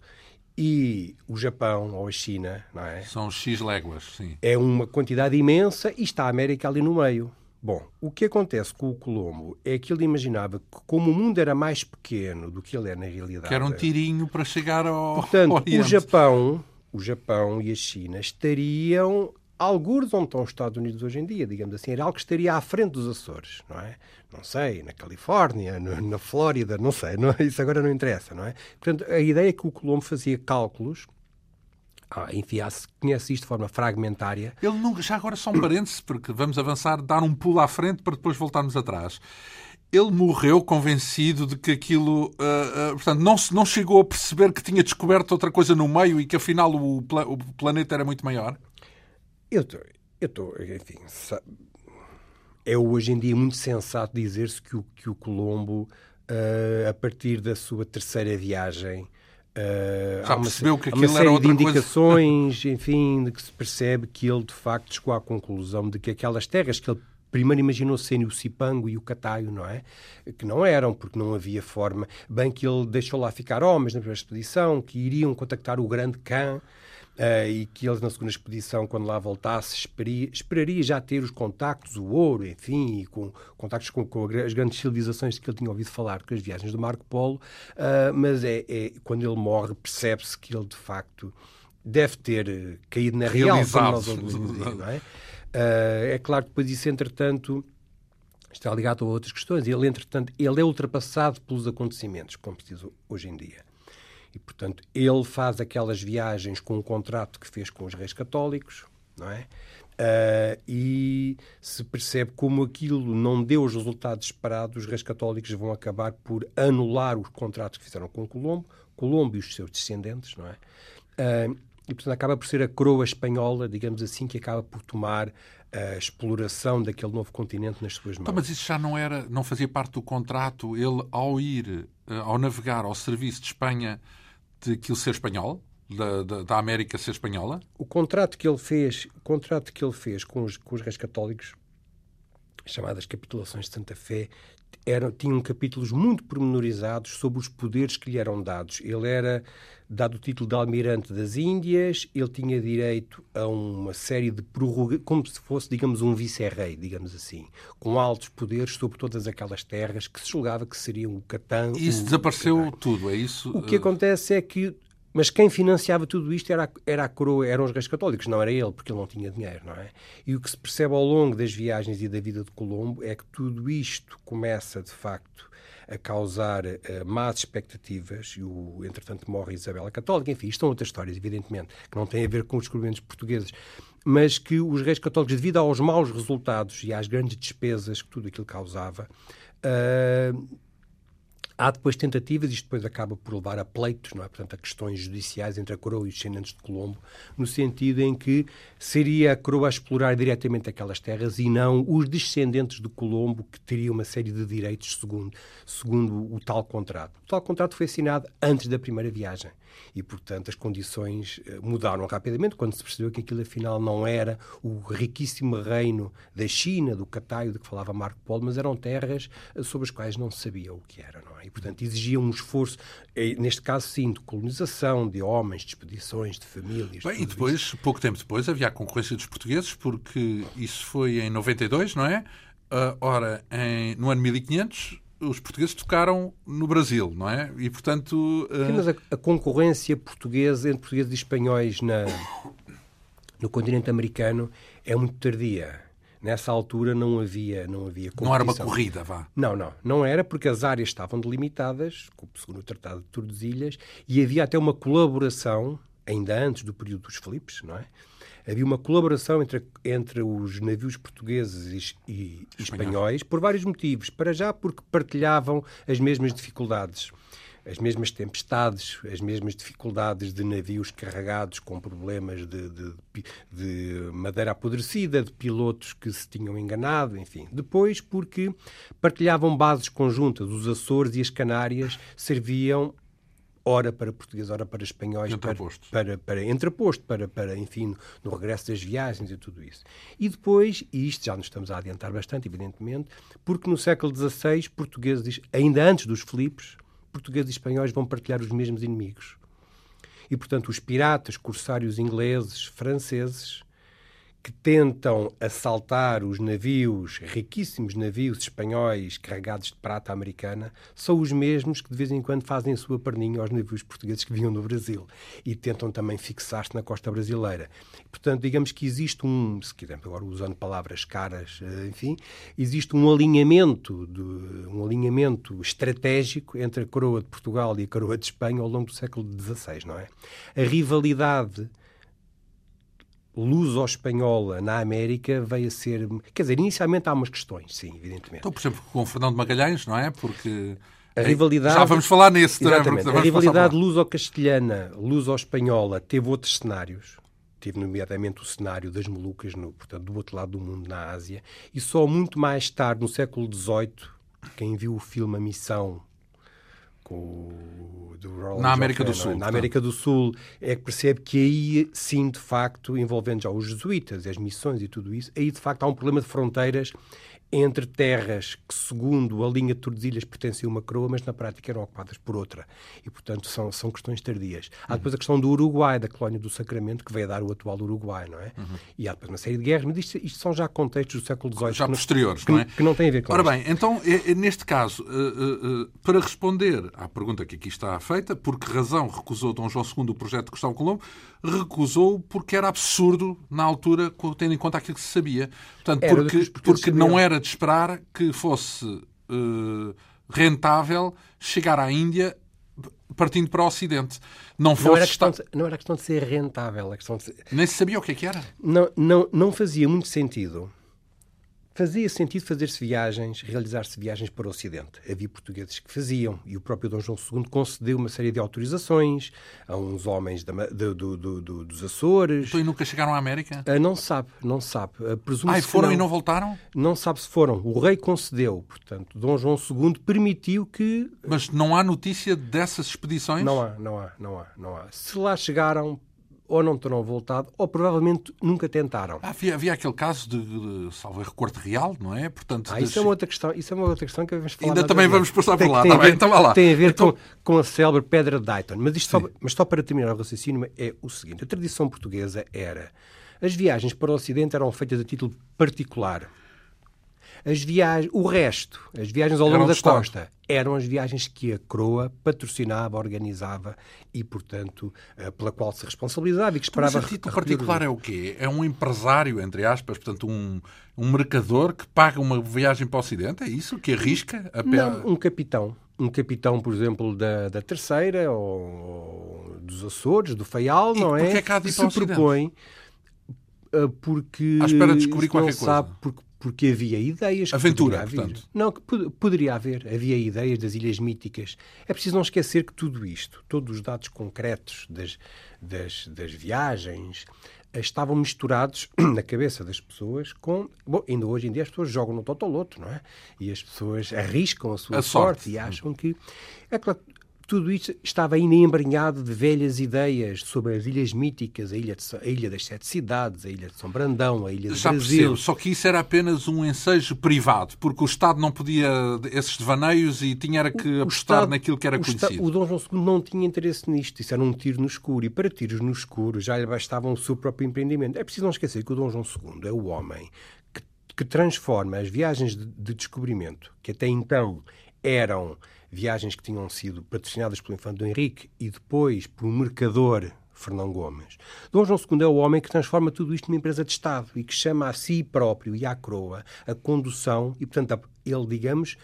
[SPEAKER 2] e o Japão ou a China, não é?
[SPEAKER 1] São X léguas, sim.
[SPEAKER 2] É uma quantidade imensa e está a América ali no meio. Bom, o que acontece com o Colombo é que ele imaginava que, como o mundo era mais pequeno do que ele é na realidade.
[SPEAKER 1] Que era um tirinho para chegar ao.
[SPEAKER 2] Portanto, [laughs]
[SPEAKER 1] Oriente.
[SPEAKER 2] o Japão, o Japão e a China estariam algures onde estão os Estados Unidos hoje em dia, digamos assim, era algo que estaria à frente dos Açores, não é? Não sei, na Califórnia, no, na Flórida, não sei, não, [laughs] isso agora não interessa, não é? Portanto, a ideia é que o Colombo fazia cálculos ah, enfim, conhece isto de forma fragmentária.
[SPEAKER 1] Ele nunca, já agora só um parênteses, porque vamos avançar, dar um pulo à frente para depois voltarmos atrás. Ele morreu convencido de que aquilo. Uh, uh, portanto, não, não chegou a perceber que tinha descoberto outra coisa no meio e que afinal o, pla o planeta era muito maior?
[SPEAKER 2] Eu estou, enfim, é hoje em dia muito sensato dizer-se que o, que o Colombo, uh, a partir da sua terceira viagem,
[SPEAKER 1] uh, Já há uma, percebeu que
[SPEAKER 2] aquilo
[SPEAKER 1] série
[SPEAKER 2] era
[SPEAKER 1] outra
[SPEAKER 2] de indicações, coisa... [laughs] enfim, de que se percebe que ele de facto chegou à conclusão de que aquelas terras que ele primeiro imaginou serem o Cipango e o Cataio, não é? Que não eram, porque não havia forma. Bem que ele deixou lá ficar homens na primeira expedição, que iriam contactar o grande Khan, Uh, e que ele, na segunda expedição, quando lá voltasse, esperaria, esperaria, já ter os contactos, o ouro, enfim, e com contactos com, com, as grandes civilizações que ele tinha ouvido falar, com as viagens do Marco Polo, uh, mas é, é, quando ele morre, percebe-se que ele, de facto, deve ter eh, caído na real, como nós dizer, não é? Uh, é claro que depois disso, entretanto, está ligado a outras questões. Ele, entretanto, ele é ultrapassado pelos acontecimentos, como se diz hoje em dia. Portanto, ele faz aquelas viagens com um contrato que fez com os reis católicos, não é? Uh, e se percebe como aquilo não deu os resultados esperados, os reis católicos vão acabar por anular os contratos que fizeram com Colombo, Colombo e os seus descendentes, não é? Uh, e, portanto, acaba por ser a coroa espanhola, digamos assim, que acaba por tomar a exploração daquele novo continente nas suas mãos.
[SPEAKER 1] Então, mas isso já não era, não fazia parte do contrato, ele ao ir, eh, ao navegar ao serviço de Espanha, de aquilo ser espanhol? Da, da, da, América ser espanhola?
[SPEAKER 2] O contrato que ele fez, o contrato que ele fez com os, com os reis católicos chamadas Capitulações de Santa Fé, eram, tinham capítulos muito pormenorizados sobre os poderes que lhe eram dados. Ele era dado o título de almirante das Índias, ele tinha direito a uma série de prorrogações, como se fosse, digamos, um vice-rei, digamos assim, com altos poderes sobre todas aquelas terras que se julgava que seriam o Catã.
[SPEAKER 1] Isso
[SPEAKER 2] o...
[SPEAKER 1] desapareceu tudo, é isso?
[SPEAKER 2] O que acontece é que mas quem financiava tudo isto era, era a coroa, eram os reis católicos, não era ele, porque ele não tinha dinheiro, não é? E o que se percebe ao longo das viagens e da vida de Colombo é que tudo isto começa, de facto, a causar uh, más expectativas, e, o, entretanto, morre Isabela Católica, enfim, isto são outras histórias, evidentemente, que não têm a ver com os descobrimentos portugueses, mas que os reis católicos, devido aos maus resultados e às grandes despesas que tudo aquilo causava, uh, Há depois tentativas, isto depois acaba por levar a pleitos, não é? Portanto, a questões judiciais entre a coroa e os descendentes de Colombo, no sentido em que seria a coroa a explorar diretamente aquelas terras e não os descendentes de Colombo que teriam uma série de direitos segundo, segundo o tal contrato. O tal contrato foi assinado antes da primeira viagem e, portanto, as condições eh, mudaram rapidamente quando se percebeu que aquilo afinal não era o riquíssimo reino da China, do Cataio, de que falava Marco Polo, mas eram terras eh, sobre as quais não se sabia o que era, não é? E, portanto, exigiam um esforço, eh, neste caso, sim, de colonização, de homens, de expedições, de famílias.
[SPEAKER 1] Bem, e depois, isso. pouco tempo depois, havia a concorrência dos portugueses, porque isso foi em 92, não é? Uh, ora, em, no ano 1500 os portugueses tocaram no Brasil, não é? E, portanto...
[SPEAKER 2] Uh... Mas a, a, concorrência portuguesa entre portugueses e espanhóis na, no continente americano é muito tardia. Nessa altura não havia não havia
[SPEAKER 1] Não era uma corrida, vá.
[SPEAKER 2] Não, não. Não era porque as áreas estavam delimitadas, segundo o Tratado de Tordesilhas, e havia até uma colaboração, ainda antes do período dos Filipes, não é? Havia uma colaboração entre, entre os navios portugueses e, e espanhóis por vários motivos. Para já, porque partilhavam as mesmas dificuldades as mesmas tempestades, as mesmas dificuldades de navios carregados com problemas de, de, de, madeira apodrecida, de pilotos que se tinham enganado, enfim. Depois, porque partilhavam bases conjuntas, os Açores e as Canárias serviam ora para português, ora para espanhóis,
[SPEAKER 1] entreposto.
[SPEAKER 2] Para, para, para, entreposto, para, para, enfim, no regresso das viagens e tudo isso. E depois, e isto já nos estamos a adiantar bastante, evidentemente, porque no século XVI, portugueses, ainda antes dos Filipes, portugueses e espanhóis vão partilhar os mesmos inimigos. E, portanto, os piratas, corsários ingleses, franceses, que tentam assaltar os navios, riquíssimos navios espanhóis carregados de prata americana, são os mesmos que de vez em quando fazem a sua perninha aos navios portugueses que vinham do Brasil e tentam também fixar-se na costa brasileira. Portanto, digamos que existe um, se quisermos agora usando palavras caras, eh, enfim, existe um alinhamento, de, um alinhamento estratégico entre a coroa de Portugal e a coroa de Espanha ao longo do século XVI, não é? A rivalidade luso-espanhola na América veio a ser. Quer dizer, inicialmente há umas questões, sim, evidentemente.
[SPEAKER 1] Então, por exemplo, com o Fernando Magalhães, não é? Porque.
[SPEAKER 2] A rivalidade,
[SPEAKER 1] Já vamos falar nesse,
[SPEAKER 2] exatamente, A rivalidade luso-castelhana, luso-espanhola, teve outros cenários. Teve, nomeadamente, o cenário das Molucas, no, portanto, do outro lado do mundo, na Ásia. E só muito mais tarde, no século XVIII, quem viu o filme A Missão com
[SPEAKER 1] do na América do Sul.
[SPEAKER 2] Na América do Sul é que percebe que aí sim, de facto, envolvendo já os jesuítas, as missões e tudo isso, aí de facto há um problema de fronteiras entre terras que, segundo a linha de Tordesilhas, pertenciam a uma coroa, mas na prática eram ocupadas por outra. E, portanto, são, são questões tardias. Há depois a questão do Uruguai, da colónia do Sacramento, que veio a dar o atual Uruguai, não é? Uhum. E há depois uma série de guerras, mas isto, isto são já contextos do século XVIII.
[SPEAKER 1] Já posteriores,
[SPEAKER 2] não,
[SPEAKER 1] não é?
[SPEAKER 2] Que, que, não têm a ver com
[SPEAKER 1] Ora
[SPEAKER 2] isto.
[SPEAKER 1] bem, então, neste caso, uh, uh, para responder à pergunta que aqui está feita, por que razão recusou Dom João II o projeto de Gustavo Colombo, recusou porque era absurdo na altura, tendo em conta aquilo que se sabia. Portanto, era porque, porque não era de esperar que fosse uh, rentável chegar à Índia partindo para o Ocidente. Não, fosse
[SPEAKER 2] não, era questão de, não era questão de ser rentável. A questão de ser...
[SPEAKER 1] Nem se sabia o que, é que era.
[SPEAKER 2] Não, não, não fazia muito sentido Fazia sentido fazer-se viagens, realizar-se viagens para o Ocidente. Havia portugueses que faziam e o próprio Dom João II concedeu uma série de autorizações a uns homens da, do, do, do, dos Açores.
[SPEAKER 1] Então e nunca chegaram à América?
[SPEAKER 2] Uh, não sabe, não sabe. Uh,
[SPEAKER 1] ah, e foram não, e não voltaram?
[SPEAKER 2] Não sabe se foram. O rei concedeu, portanto, Dom João II permitiu que...
[SPEAKER 1] Mas não há notícia dessas expedições?
[SPEAKER 2] Não há, não há, não há. Não há. Se lá chegaram, ou não terão voltado, ou provavelmente nunca tentaram.
[SPEAKER 1] Havia, havia aquele caso de, de salvo erro, Corte Real, não é?
[SPEAKER 2] Portanto, ah, isso, é uma outra questão, isso é uma outra questão que vamos falar.
[SPEAKER 1] Ainda também vamos passar por lá,
[SPEAKER 2] tem,
[SPEAKER 1] tá então lá.
[SPEAKER 2] Tem a ver então... com, com a célebre Pedra de Dayton. Mas, isto só, mas só para terminar o raciocínio é o seguinte. A tradição portuguesa era... As viagens para o Ocidente eram feitas a título particular. As viagens, o resto, as viagens ao longo da costa, eram as viagens que a Croa patrocinava, organizava e, portanto, eh, pela qual se responsabilizava e que esperava...
[SPEAKER 1] Mas a título particular é o quê? É um empresário, entre aspas, portanto, um, um mercador que paga uma viagem para o Ocidente? É isso? Que arrisca a?
[SPEAKER 2] Não, um capitão. Um capitão, por exemplo, da, da Terceira ou dos Açores, do Faial,
[SPEAKER 1] e
[SPEAKER 2] não é?
[SPEAKER 1] é que há de ir se
[SPEAKER 2] propõe eh, porque...
[SPEAKER 1] À espera de descobrir qualquer
[SPEAKER 2] coisa. Sabe, porque porque havia ideias.
[SPEAKER 1] Aventura, portanto.
[SPEAKER 2] Não, que poderia haver. Havia ideias das ilhas míticas. É preciso não esquecer que tudo isto, todos os dados concretos das, das, das viagens, eh, estavam misturados [clears throat] na cabeça das pessoas com. Bom, ainda hoje em dia as pessoas jogam no Totoloto, não é? E as pessoas arriscam a sua
[SPEAKER 1] a sorte. sorte
[SPEAKER 2] e acham que. É claro, tudo isto estava ainda embrenhado de velhas ideias sobre as ilhas míticas, a ilha, de, a ilha das Sete Cidades, a Ilha de São Brandão, a Ilha de Já Brasil. Percebo,
[SPEAKER 1] só que isso era apenas um ensejo privado, porque o Estado não podia esses devaneios e tinha era que o, apostar Estado, naquilo que era
[SPEAKER 2] o
[SPEAKER 1] conhecido.
[SPEAKER 2] Estado, o Dom João II não tinha interesse nisto, isso era um tiro no escuro, e para tiros no escuro já lhe bastava o seu próprio empreendimento. É preciso não esquecer que o Dom João II é o homem que, que transforma as viagens de, de descobrimento, que até então eram viagens que tinham sido patrocinadas pelo Infante do Henrique e depois pelo mercador Fernão Gomes. Dom João II é o homem que transforma tudo isto numa empresa de Estado e que chama a si próprio e à coroa a condução e, portanto, ele, digamos,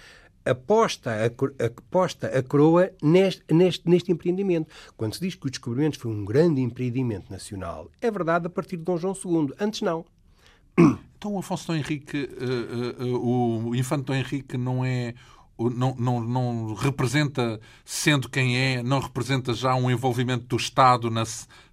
[SPEAKER 2] aposta a, aposta a coroa neste, neste, neste empreendimento. Quando se diz que o descobrimento foi um grande empreendimento nacional, é verdade a partir de Dom João II. Antes não.
[SPEAKER 1] Então Afonso Dom Henrique, uh, uh, uh, o infante Dom Henrique não é não, não, não representa, sendo quem é, não representa já um envolvimento do Estado na,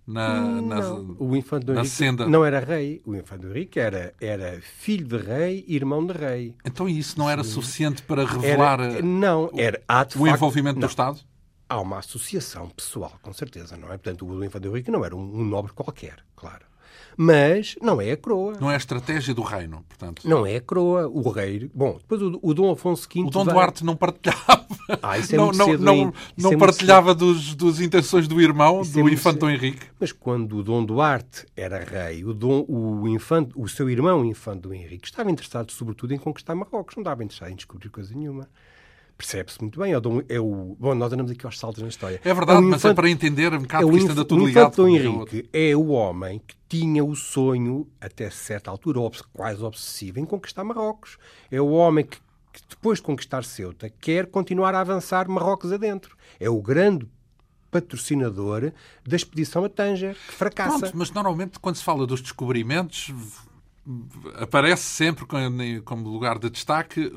[SPEAKER 1] na,
[SPEAKER 2] na, o infante Henrique senda. não era rei. O infante Henrique era, era filho de rei, irmão de rei.
[SPEAKER 1] Então isso não era Sim. suficiente para revelar
[SPEAKER 2] era, não, era,
[SPEAKER 1] há, o facto, envolvimento não. do Estado?
[SPEAKER 2] Há uma associação pessoal, com certeza, não é? Portanto, o infante Henrique não era um, um nobre qualquer, claro. Mas não é a coroa.
[SPEAKER 1] Não é a estratégia do reino, portanto.
[SPEAKER 2] Não é a coroa. O rei. Bom, depois o, o Dom Afonso V.
[SPEAKER 1] O Dom vai... Duarte não partilhava. Ah, isso é não, não, não, não é partilhava dos, dos intenções do irmão, isso do é infante Dom Henrique.
[SPEAKER 2] Mas quando o Dom Duarte era rei, o, Dom, o, infante, o seu irmão, o infante Dom Henrique, estava interessado sobretudo em conquistar Marrocos, não estava interessado em descobrir coisa nenhuma percebe-se muito bem. É o, é o, bom, nós andamos aqui aos saltos na história.
[SPEAKER 1] É verdade, é mas infante, é para entender um bocado é que isto anda tudo ligado.
[SPEAKER 2] O Henrique é o homem que tinha o sonho, até certa altura, quase obsessivo, em conquistar Marrocos. É o homem que, que depois de conquistar Ceuta, quer continuar a avançar Marrocos adentro. É o grande patrocinador da expedição a Tanger, que fracassa.
[SPEAKER 1] Pronto, mas normalmente quando se fala dos descobrimentos aparece sempre como lugar de destaque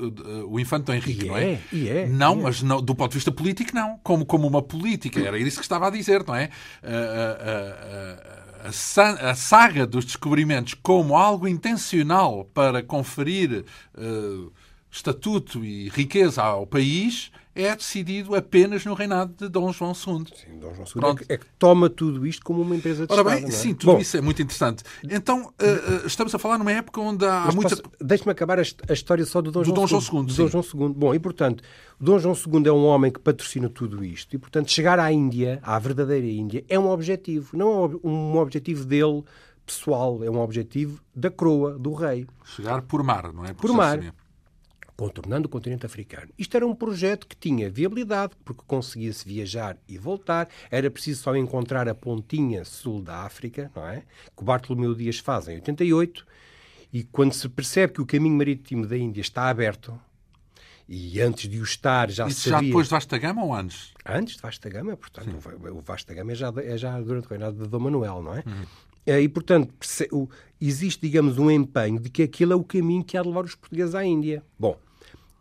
[SPEAKER 1] o infante Henrique,
[SPEAKER 2] e
[SPEAKER 1] não
[SPEAKER 2] é? é? E é
[SPEAKER 1] não, é. mas não, do ponto de vista político, não. Como, como uma política. Era isso que estava a dizer, não é? A, a, a, a saga dos descobrimentos como algo intencional para conferir uh, estatuto e riqueza ao país é decidido apenas no reinado de Dom João II.
[SPEAKER 2] Sim, Dom João II é que, é que, toma tudo isto como uma empresa de
[SPEAKER 1] Ora
[SPEAKER 2] bem,
[SPEAKER 1] Estado, é? sim, tudo Bom, isso é muito interessante. Então, uh, estamos a falar numa época onde há muita...
[SPEAKER 2] Deixe-me acabar a, história só do Dom,
[SPEAKER 1] do
[SPEAKER 2] João,
[SPEAKER 1] Dom João II.
[SPEAKER 2] Dom João II. Bom, e portanto, Dom João II é um homem que patrocina tudo isto e, portanto, chegar à Índia, à verdadeira Índia, é um objetivo. Não é um objetivo dele pessoal, é um objetivo da coroa, do rei.
[SPEAKER 1] Chegar por mar, não é?
[SPEAKER 2] Por, por mar contornando o continente africano. Isto era um projeto que tinha viabilidade, porque conseguia-se viajar e voltar, era preciso só encontrar a pontinha sul da África, não é? Que o Bartolomeu Dias faz em 88, e quando se percebe que o caminho marítimo da Índia está aberto, e antes de o estar já
[SPEAKER 1] Isso
[SPEAKER 2] se sabia...
[SPEAKER 1] já depois de Vasta Gama ou antes?
[SPEAKER 2] Antes de Vasta Gama, portanto, Sim. o Vasta Gama é já, é já durante o reinado de Dom Manuel, não é? Uhum. É, e, portanto, existe, digamos, um empenho de que aquele é o caminho que há de levar os portugueses à Índia. Bom,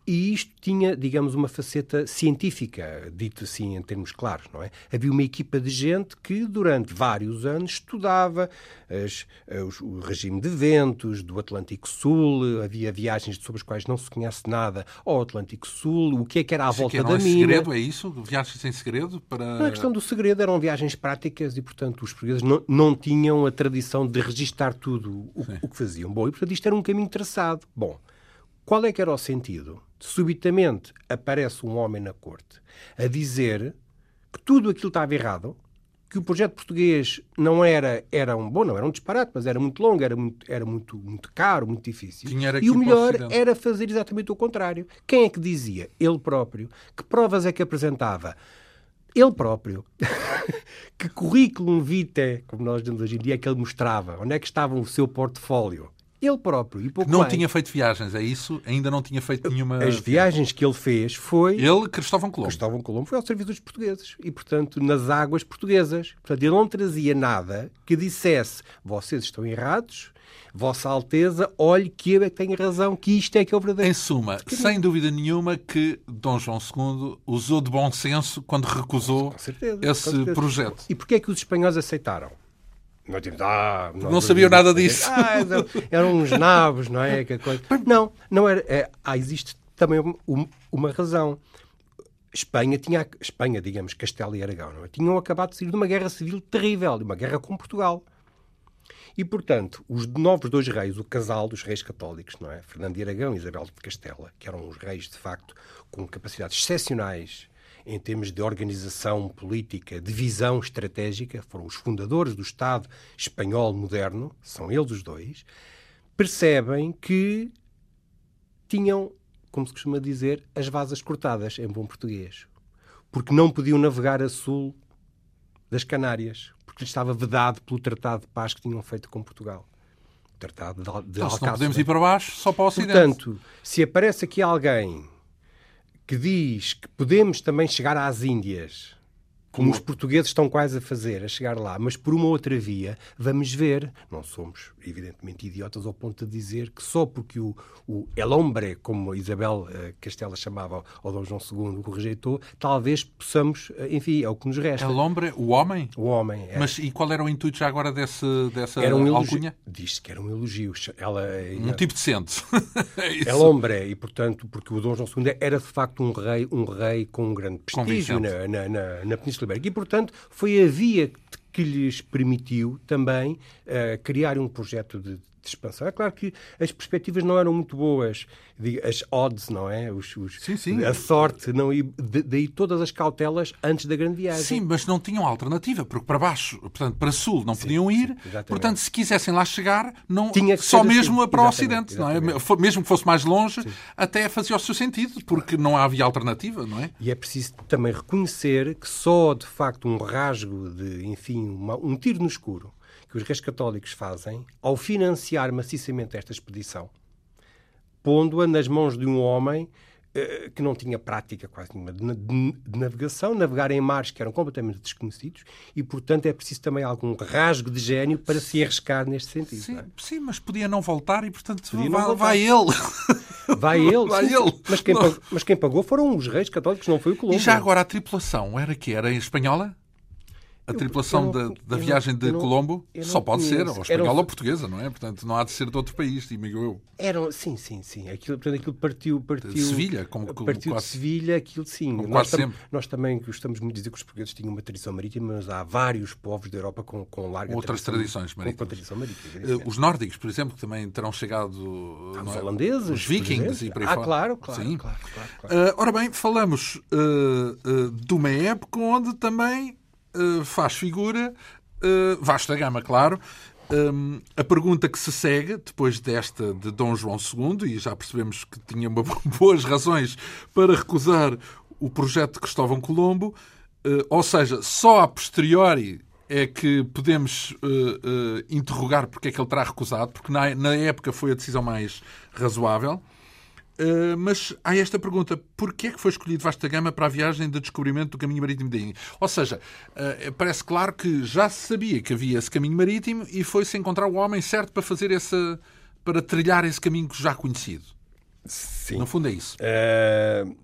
[SPEAKER 2] E isto tinha, digamos, uma faceta científica, dito assim em termos claros, não é? Havia uma equipa de gente que durante vários anos estudava as, os, o regime de ventos do Atlântico Sul, havia viagens sobre as quais não se conhece nada ao Atlântico Sul, o que é que era à volta
[SPEAKER 1] que
[SPEAKER 2] da
[SPEAKER 1] é
[SPEAKER 2] mina.
[SPEAKER 1] segredo, é isso? Viagens sem segredo? Para...
[SPEAKER 2] Não é questão do segredo, eram viagens práticas e, portanto, os portugueses não, não tinham a tradição de registar tudo o, o que faziam. Bom, e, portanto, isto era um caminho traçado. Bom, qual é que era o sentido? Subitamente aparece um homem na corte a dizer que tudo aquilo estava errado, que o projeto português não era, era um bom, não era um disparate, mas era muito longo, era muito, era muito, muito caro, muito difícil. E o melhor o era fazer exatamente o contrário. Quem é que dizia? Ele próprio. Que provas é que apresentava? Ele próprio. [laughs] que currículo vitae, como nós dizemos hoje em dia, é que ele mostrava? Onde é que estava o seu portfólio? Ele próprio. E pouco
[SPEAKER 1] não
[SPEAKER 2] mais.
[SPEAKER 1] tinha feito viagens, é isso? Ainda não tinha feito nenhuma.
[SPEAKER 2] As viagens que ele fez foi.
[SPEAKER 1] Ele, Cristóvão Colombo.
[SPEAKER 2] Cristóvão Colombo foi ao serviço dos portugueses e, portanto, nas águas portuguesas. Portanto, ele não trazia nada que dissesse vocês estão errados, Vossa Alteza, olhe que eu tenho razão, que isto é que é o verdadeiro.
[SPEAKER 1] Em suma, sem dúvida nenhuma que Dom João II usou de bom senso quando recusou
[SPEAKER 2] certeza,
[SPEAKER 1] esse projeto.
[SPEAKER 2] E porquê é que os espanhóis aceitaram? Nós tínhamos, ah,
[SPEAKER 1] não sabiam nada disso.
[SPEAKER 2] Ah, eram uns nabos, não é? Que coisa. Não, não era. É, ah, existe também uma, uma razão. Espanha tinha, Espanha, digamos, Castelo e Aragão, não é? tinham acabado de sair de uma guerra civil terrível, de uma guerra com Portugal. E, portanto, os novos dois reis, o casal dos reis católicos, não é? Fernando de Aragão e Isabel de Castela, que eram os reis, de facto, com capacidades excepcionais em termos de organização política, de visão estratégica, foram os fundadores do Estado espanhol moderno, são eles os dois, percebem que tinham, como se costuma dizer, as vasas cortadas, em bom português. Porque não podiam navegar a sul das Canárias, porque lhes estava vedado pelo Tratado de Paz que tinham feito com Portugal. O Tratado de, de
[SPEAKER 1] então, se não podemos ir para baixo, só para o Ocidente.
[SPEAKER 2] Portanto, se aparece aqui alguém que diz que podemos também chegar às Índias como os portugueses estão quase a fazer, a chegar lá, mas por uma outra via, vamos ver. Não somos, evidentemente, idiotas ao ponto de dizer que só porque o, o El Hombre, como Isabel uh, Castela chamava ao Dom João II, o rejeitou, talvez possamos, uh, enfim, é o que nos resta.
[SPEAKER 1] El Hombre, o homem?
[SPEAKER 2] O homem.
[SPEAKER 1] É. Mas e qual era o intuito já agora desse, dessa
[SPEAKER 2] era um
[SPEAKER 1] alcunha?
[SPEAKER 2] Diz-se que era um elogio. Ela,
[SPEAKER 1] um tipo decente. [laughs]
[SPEAKER 2] é El Hombre, e portanto, porque o Dom João II era de facto um rei, um rei com um grande prestígio na, na, na, na Península Ibérica. E, portanto, foi a via que lhes permitiu também uh, criar um projeto de, de, expansão. É claro que as perspectivas não eram muito boas, as odds, não é? Os, os,
[SPEAKER 1] sim, sim.
[SPEAKER 2] A sorte, não e daí todas as cautelas antes da grande viagem.
[SPEAKER 1] Sim, mas não tinham alternativa, porque para baixo, portanto, para sul não sim, podiam ir, portanto, se quisessem lá chegar, não só mesmo assim. para o Ocidente, exatamente. não é? Mesmo que fosse mais longe, até fazia o seu sentido, porque não havia alternativa, não é?
[SPEAKER 2] E é preciso também reconhecer que só, de facto, um rasgo de, enfim, uma, um tiro no escuro que os reis católicos fazem ao financiar maciçamente esta expedição, pondo-a nas mãos de um homem uh, que não tinha prática quase nenhuma de, de, de, navegação, navegar em mares que eram completamente desconhecidos e, portanto, é preciso também algum rasgo de gênio para se arriscar neste sentido.
[SPEAKER 1] Sim,
[SPEAKER 2] é?
[SPEAKER 1] sim mas podia não voltar e, portanto, vai, vai, ele. [laughs]
[SPEAKER 2] Vai ele.
[SPEAKER 1] Vai sim, ele.
[SPEAKER 2] Mas quem, pagou, mas quem, pagou, foram os reis católicos, não foi o Colombo.
[SPEAKER 1] E já agora a tripulação era que era espanhola? A tripulação não, da, da viagem de não, Colombo só pode ser, ou espanhola Eram... ou portuguesa, não é? Portanto, não há de ser de outro país, digo eu.
[SPEAKER 2] Eram, sim, sim, sim. Aquilo, portanto, aquilo partiu, partiu... De
[SPEAKER 1] Sevilha, como,
[SPEAKER 2] Partiu quase, de Sevilha, aquilo sim.
[SPEAKER 1] Como
[SPEAKER 2] nós,
[SPEAKER 1] quase sempre.
[SPEAKER 2] nós também gostamos muito de dizer que os portugueses tinham uma tradição marítima, mas há vários povos da Europa com, com larga
[SPEAKER 1] Outras
[SPEAKER 2] tradição,
[SPEAKER 1] tradições marítimas.
[SPEAKER 2] Tradição marítima.
[SPEAKER 1] Uh, os nórdicos, por exemplo, que também terão chegado...
[SPEAKER 2] Ah, os é? holandeses.
[SPEAKER 1] Os vikings e por aí
[SPEAKER 2] ah,
[SPEAKER 1] fora.
[SPEAKER 2] claro, claro, sim. claro. claro, claro.
[SPEAKER 1] Uh, ora bem, falamos uh, de uma época onde também faz figura uh, vasta gama, claro. Um, a pergunta que se segue, depois desta de Dom João II, e já percebemos que tinha [laughs] boas razões para recusar o projeto de Cristóvão Colombo, uh, ou seja, só a posteriori é que podemos uh, uh, interrogar porque é que ele terá recusado, porque na, na época foi a decisão mais razoável. Uh, mas há esta pergunta: porquê é que foi escolhido Vasta Gama para a viagem de descobrimento do caminho marítimo da Índia? Ou seja, uh, parece claro que já se sabia que havia esse caminho marítimo e foi-se encontrar o homem certo para fazer essa, para trilhar esse caminho já conhecido.
[SPEAKER 2] Sim.
[SPEAKER 1] No fundo é isso.
[SPEAKER 2] Uh,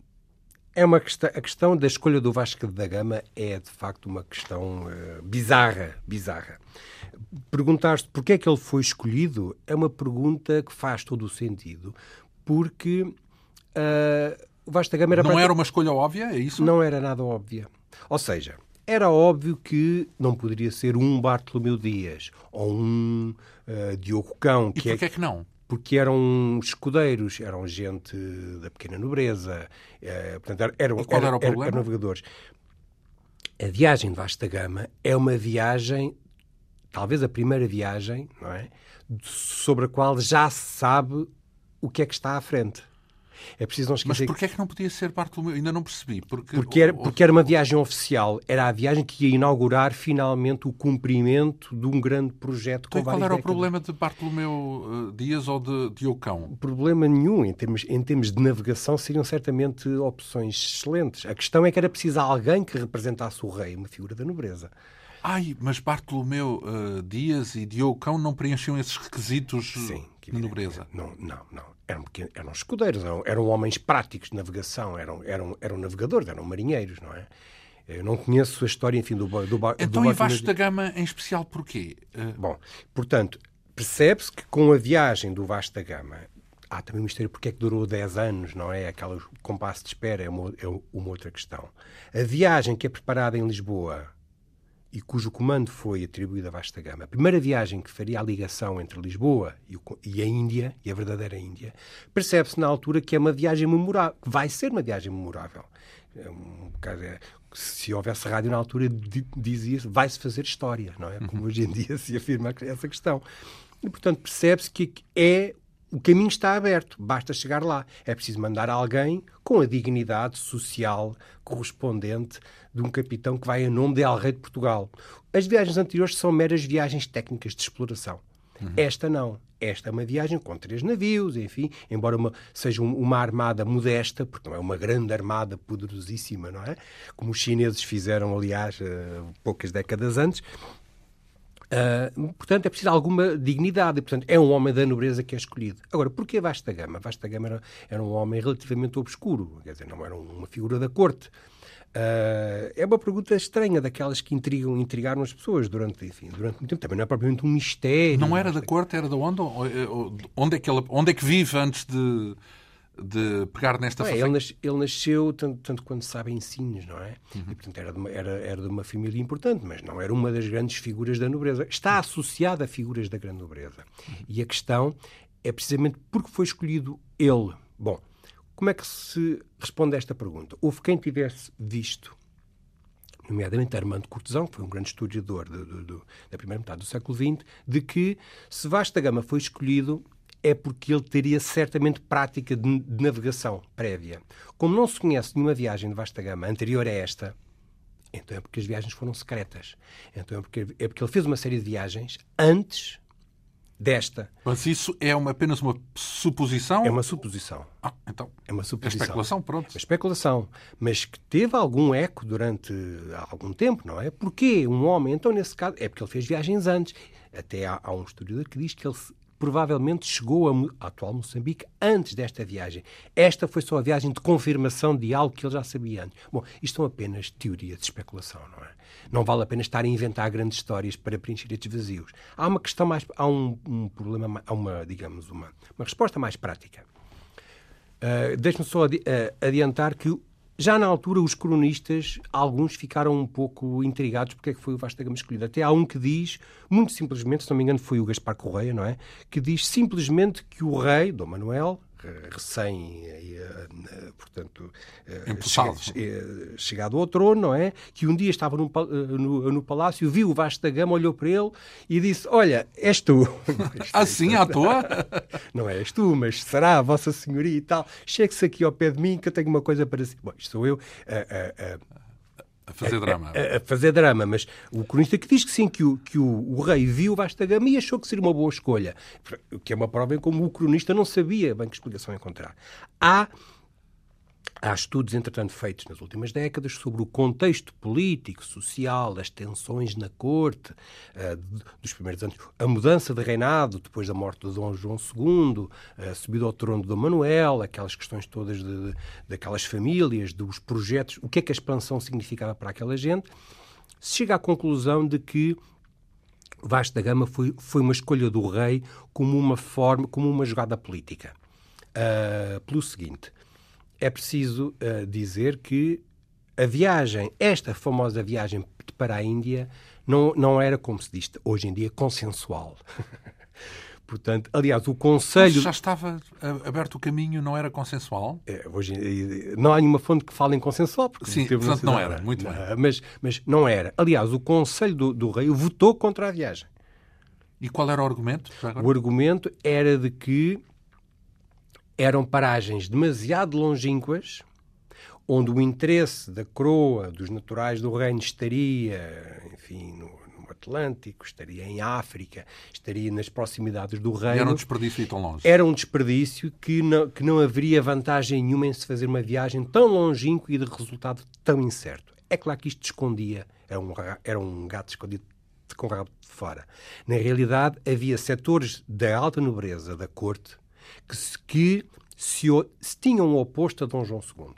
[SPEAKER 2] é uma questão, a questão da escolha do Vasco da Gama é de facto uma questão bizarra, bizarra. Perguntar-se porquê é que ele foi escolhido é uma pergunta que faz todo o sentido, porque uh, o Vasco da Gama era
[SPEAKER 1] não era uma escolha óbvia, é isso?
[SPEAKER 2] Não era nada óbvia. Ou seja, era óbvio que não poderia ser um Bartolomeu Dias ou um uh, Diogo Cão.
[SPEAKER 1] Que e porquê é... que não?
[SPEAKER 2] porque eram escudeiros, eram gente da pequena nobreza, eh, portanto, eram,
[SPEAKER 1] e qual era, era o problema?
[SPEAKER 2] eram navegadores. A viagem de vasta gama é uma viagem, talvez a primeira viagem, não é? sobre a qual já se sabe o que é que está à frente. É preciso não esquecer...
[SPEAKER 1] Mas porquê é que não podia ser Bartolomeu? Ainda não percebi.
[SPEAKER 2] Porque, porque, era, porque era uma viagem oficial. Era a viagem que ia inaugurar finalmente o cumprimento de um grande projeto
[SPEAKER 1] com então, Qual era décadas. o problema de Bartolomeu uh, Dias ou de Diocão?
[SPEAKER 2] Problema nenhum. Em termos, em termos de navegação seriam certamente opções excelentes. A questão é que era preciso alguém que representasse o rei, uma figura da nobreza.
[SPEAKER 1] Ai, mas Bartolomeu uh, Dias e Diocão não preenchiam esses requisitos Sim, de nobreza?
[SPEAKER 2] Não, não, não eram, eram escudeiros, eram, eram homens práticos de navegação, eram, eram, eram navegadores, eram marinheiros, não é? Eu não conheço a história, enfim, do, do, do
[SPEAKER 1] Então, do e Vasco da Gama em especial, porquê? Uh...
[SPEAKER 2] Bom, portanto, percebe-se que com a viagem do Vasco da Gama há também um mistério porque é que durou 10 anos, não é? Aquele compasso de espera é uma, é uma outra questão. A viagem que é preparada em Lisboa e cujo comando foi atribuído a vasta gama. A primeira viagem que faria a ligação entre Lisboa e, o, e a Índia, e a verdadeira Índia, percebe-se na altura que é uma viagem memorável, que vai ser uma viagem memorável. É um, é, se houvesse rádio na altura, dizia-se, vai-se fazer história, não é? Como hoje em dia se afirma essa questão. E, portanto, percebe-se que é o caminho está aberto, basta chegar lá. É preciso mandar alguém com a dignidade social correspondente de um capitão que vai a nome de El Rei de Portugal. As viagens anteriores são meras viagens técnicas de exploração. Uhum. Esta não. Esta é uma viagem com três navios, enfim, embora uma, seja uma armada modesta, porque não é uma grande armada poderosíssima, não é? Como os chineses fizeram, aliás, uh, poucas décadas antes, Uh, portanto, é preciso alguma dignidade. E, portanto, é um homem da nobreza que é escolhido. Agora, porquê Vasta Gama? Vasta Gama era, era um homem relativamente obscuro, quer dizer, não era uma figura da corte. Uh, é uma pergunta estranha, daquelas que intrigam, intrigaram as pessoas durante, enfim, durante muito tempo. Também não é propriamente um mistério.
[SPEAKER 1] Não era da corte, era de onde? Onde é que, ele, onde é que vive antes de de pegar nesta
[SPEAKER 2] é, ele, nas, ele, nasceu, tanto, tanto quando se sabe, em Sines, não é? Uhum. E, portanto, era de, uma, era, era de uma família importante, mas não era uma das grandes figuras da nobreza. Está associada a figuras da grande nobreza. Uhum. E a questão é precisamente porque foi escolhido ele. Bom, como é que se responde a esta pergunta? Houve quem tivesse visto nomeadamente Armando Cortesão, que foi um grande historiador do, do, do, da primeira metade do século XX, de que se Vasta Gama foi escolhido é porque ele teria certamente prática de, de navegação prévia. Como não se conhece nenhuma viagem de vasta gama anterior a esta, então é porque as viagens foram secretas. Então é porque, é porque ele fez uma série de viagens antes desta.
[SPEAKER 1] Mas isso é uma, apenas uma suposição?
[SPEAKER 2] É uma suposição.
[SPEAKER 1] Ah, então.
[SPEAKER 2] É uma suposição.
[SPEAKER 1] É especulação, pronto.
[SPEAKER 2] É especulação. Mas que teve algum eco durante algum tempo, não é? Porquê um homem, então nesse caso, é porque ele fez viagens antes. Até há, há um historiador que diz que ele provavelmente chegou a, atual Moçambique antes desta viagem. Esta foi só a viagem de confirmação de algo que ele já sabia antes. Bom, isto são apenas teorias de especulação, não é? Não vale a pena estar a inventar grandes histórias para preencher estes vazios. Há uma questão mais, há um, um problema, há uma, digamos, uma, uma resposta mais prática. Uh, Deixe-me só adi uh, adiantar que já na altura, os cronistas, alguns ficaram um pouco intrigados porque é que foi o Vasta Gama escolhido. Até há um que diz, muito simplesmente, se não me engano foi o Gaspar Correia, não é? Que diz simplesmente que o rei, Dom Manuel, recém, eh, eh, portanto, eh, chegado ao trono, não é? Que um dia estava no, no, no palácio, viu o Vasco da Gama, olhou para ele e disse: Olha, és tu. [laughs]
[SPEAKER 1] assim, à toa? [laughs]
[SPEAKER 2] Não és tu, mas será a Vossa Senhoria e tal. Chegue-se aqui ao pé de mim que eu tenho uma coisa para si. Bom, isto sou eu. Uh, uh,
[SPEAKER 1] a fazer drama.
[SPEAKER 2] A, a, a, fazer drama, mas o cronista que diz que sim, que o, que o, o rei viu Vasta Gama e achou que seria uma boa escolha. Que é uma prova em como o cronista não sabia bem que explicação encontrar. Há Há estudos, entretanto, feitos nas últimas décadas sobre o contexto político, social, as tensões na corte uh, dos primeiros anos, a mudança de reinado depois da morte de Dom João II, a subida ao trono de Dom Manuel, aquelas questões todas de, de, daquelas famílias, dos projetos, o que é que a expansão significava para aquela gente. Se chega à conclusão de que Vasco da Gama foi, foi uma escolha do rei como uma forma, como uma jogada política. Uh, pelo seguinte é preciso uh, dizer que a viagem, esta famosa viagem para a Índia, não, não era, como se diz hoje em dia, consensual. [laughs] Portanto, aliás, o Conselho. Mas
[SPEAKER 1] já estava aberto o caminho, não era consensual?
[SPEAKER 2] É, hoje, não há nenhuma fonte que fale em consensual.
[SPEAKER 1] Porque Sim, portanto não era, muito bem.
[SPEAKER 2] Mas, mas não era. Aliás, o Conselho do, do Rei votou contra a viagem.
[SPEAKER 1] E qual era o argumento?
[SPEAKER 2] O argumento era de que eram paragens demasiado longínquas, onde o interesse da coroa, dos naturais do reino, estaria, enfim, no, no Atlântico, estaria em África, estaria nas proximidades do reino. E
[SPEAKER 1] era um desperdício ir tão longe.
[SPEAKER 2] Era um desperdício que não, que não haveria vantagem nenhuma em se fazer uma viagem tão longínqua e de resultado tão incerto. É claro que isto escondia, era um, era um gato escondido com o rabo de fora. Na realidade, havia setores da alta nobreza da corte que, se, que se, se tinham oposto a Dom João II.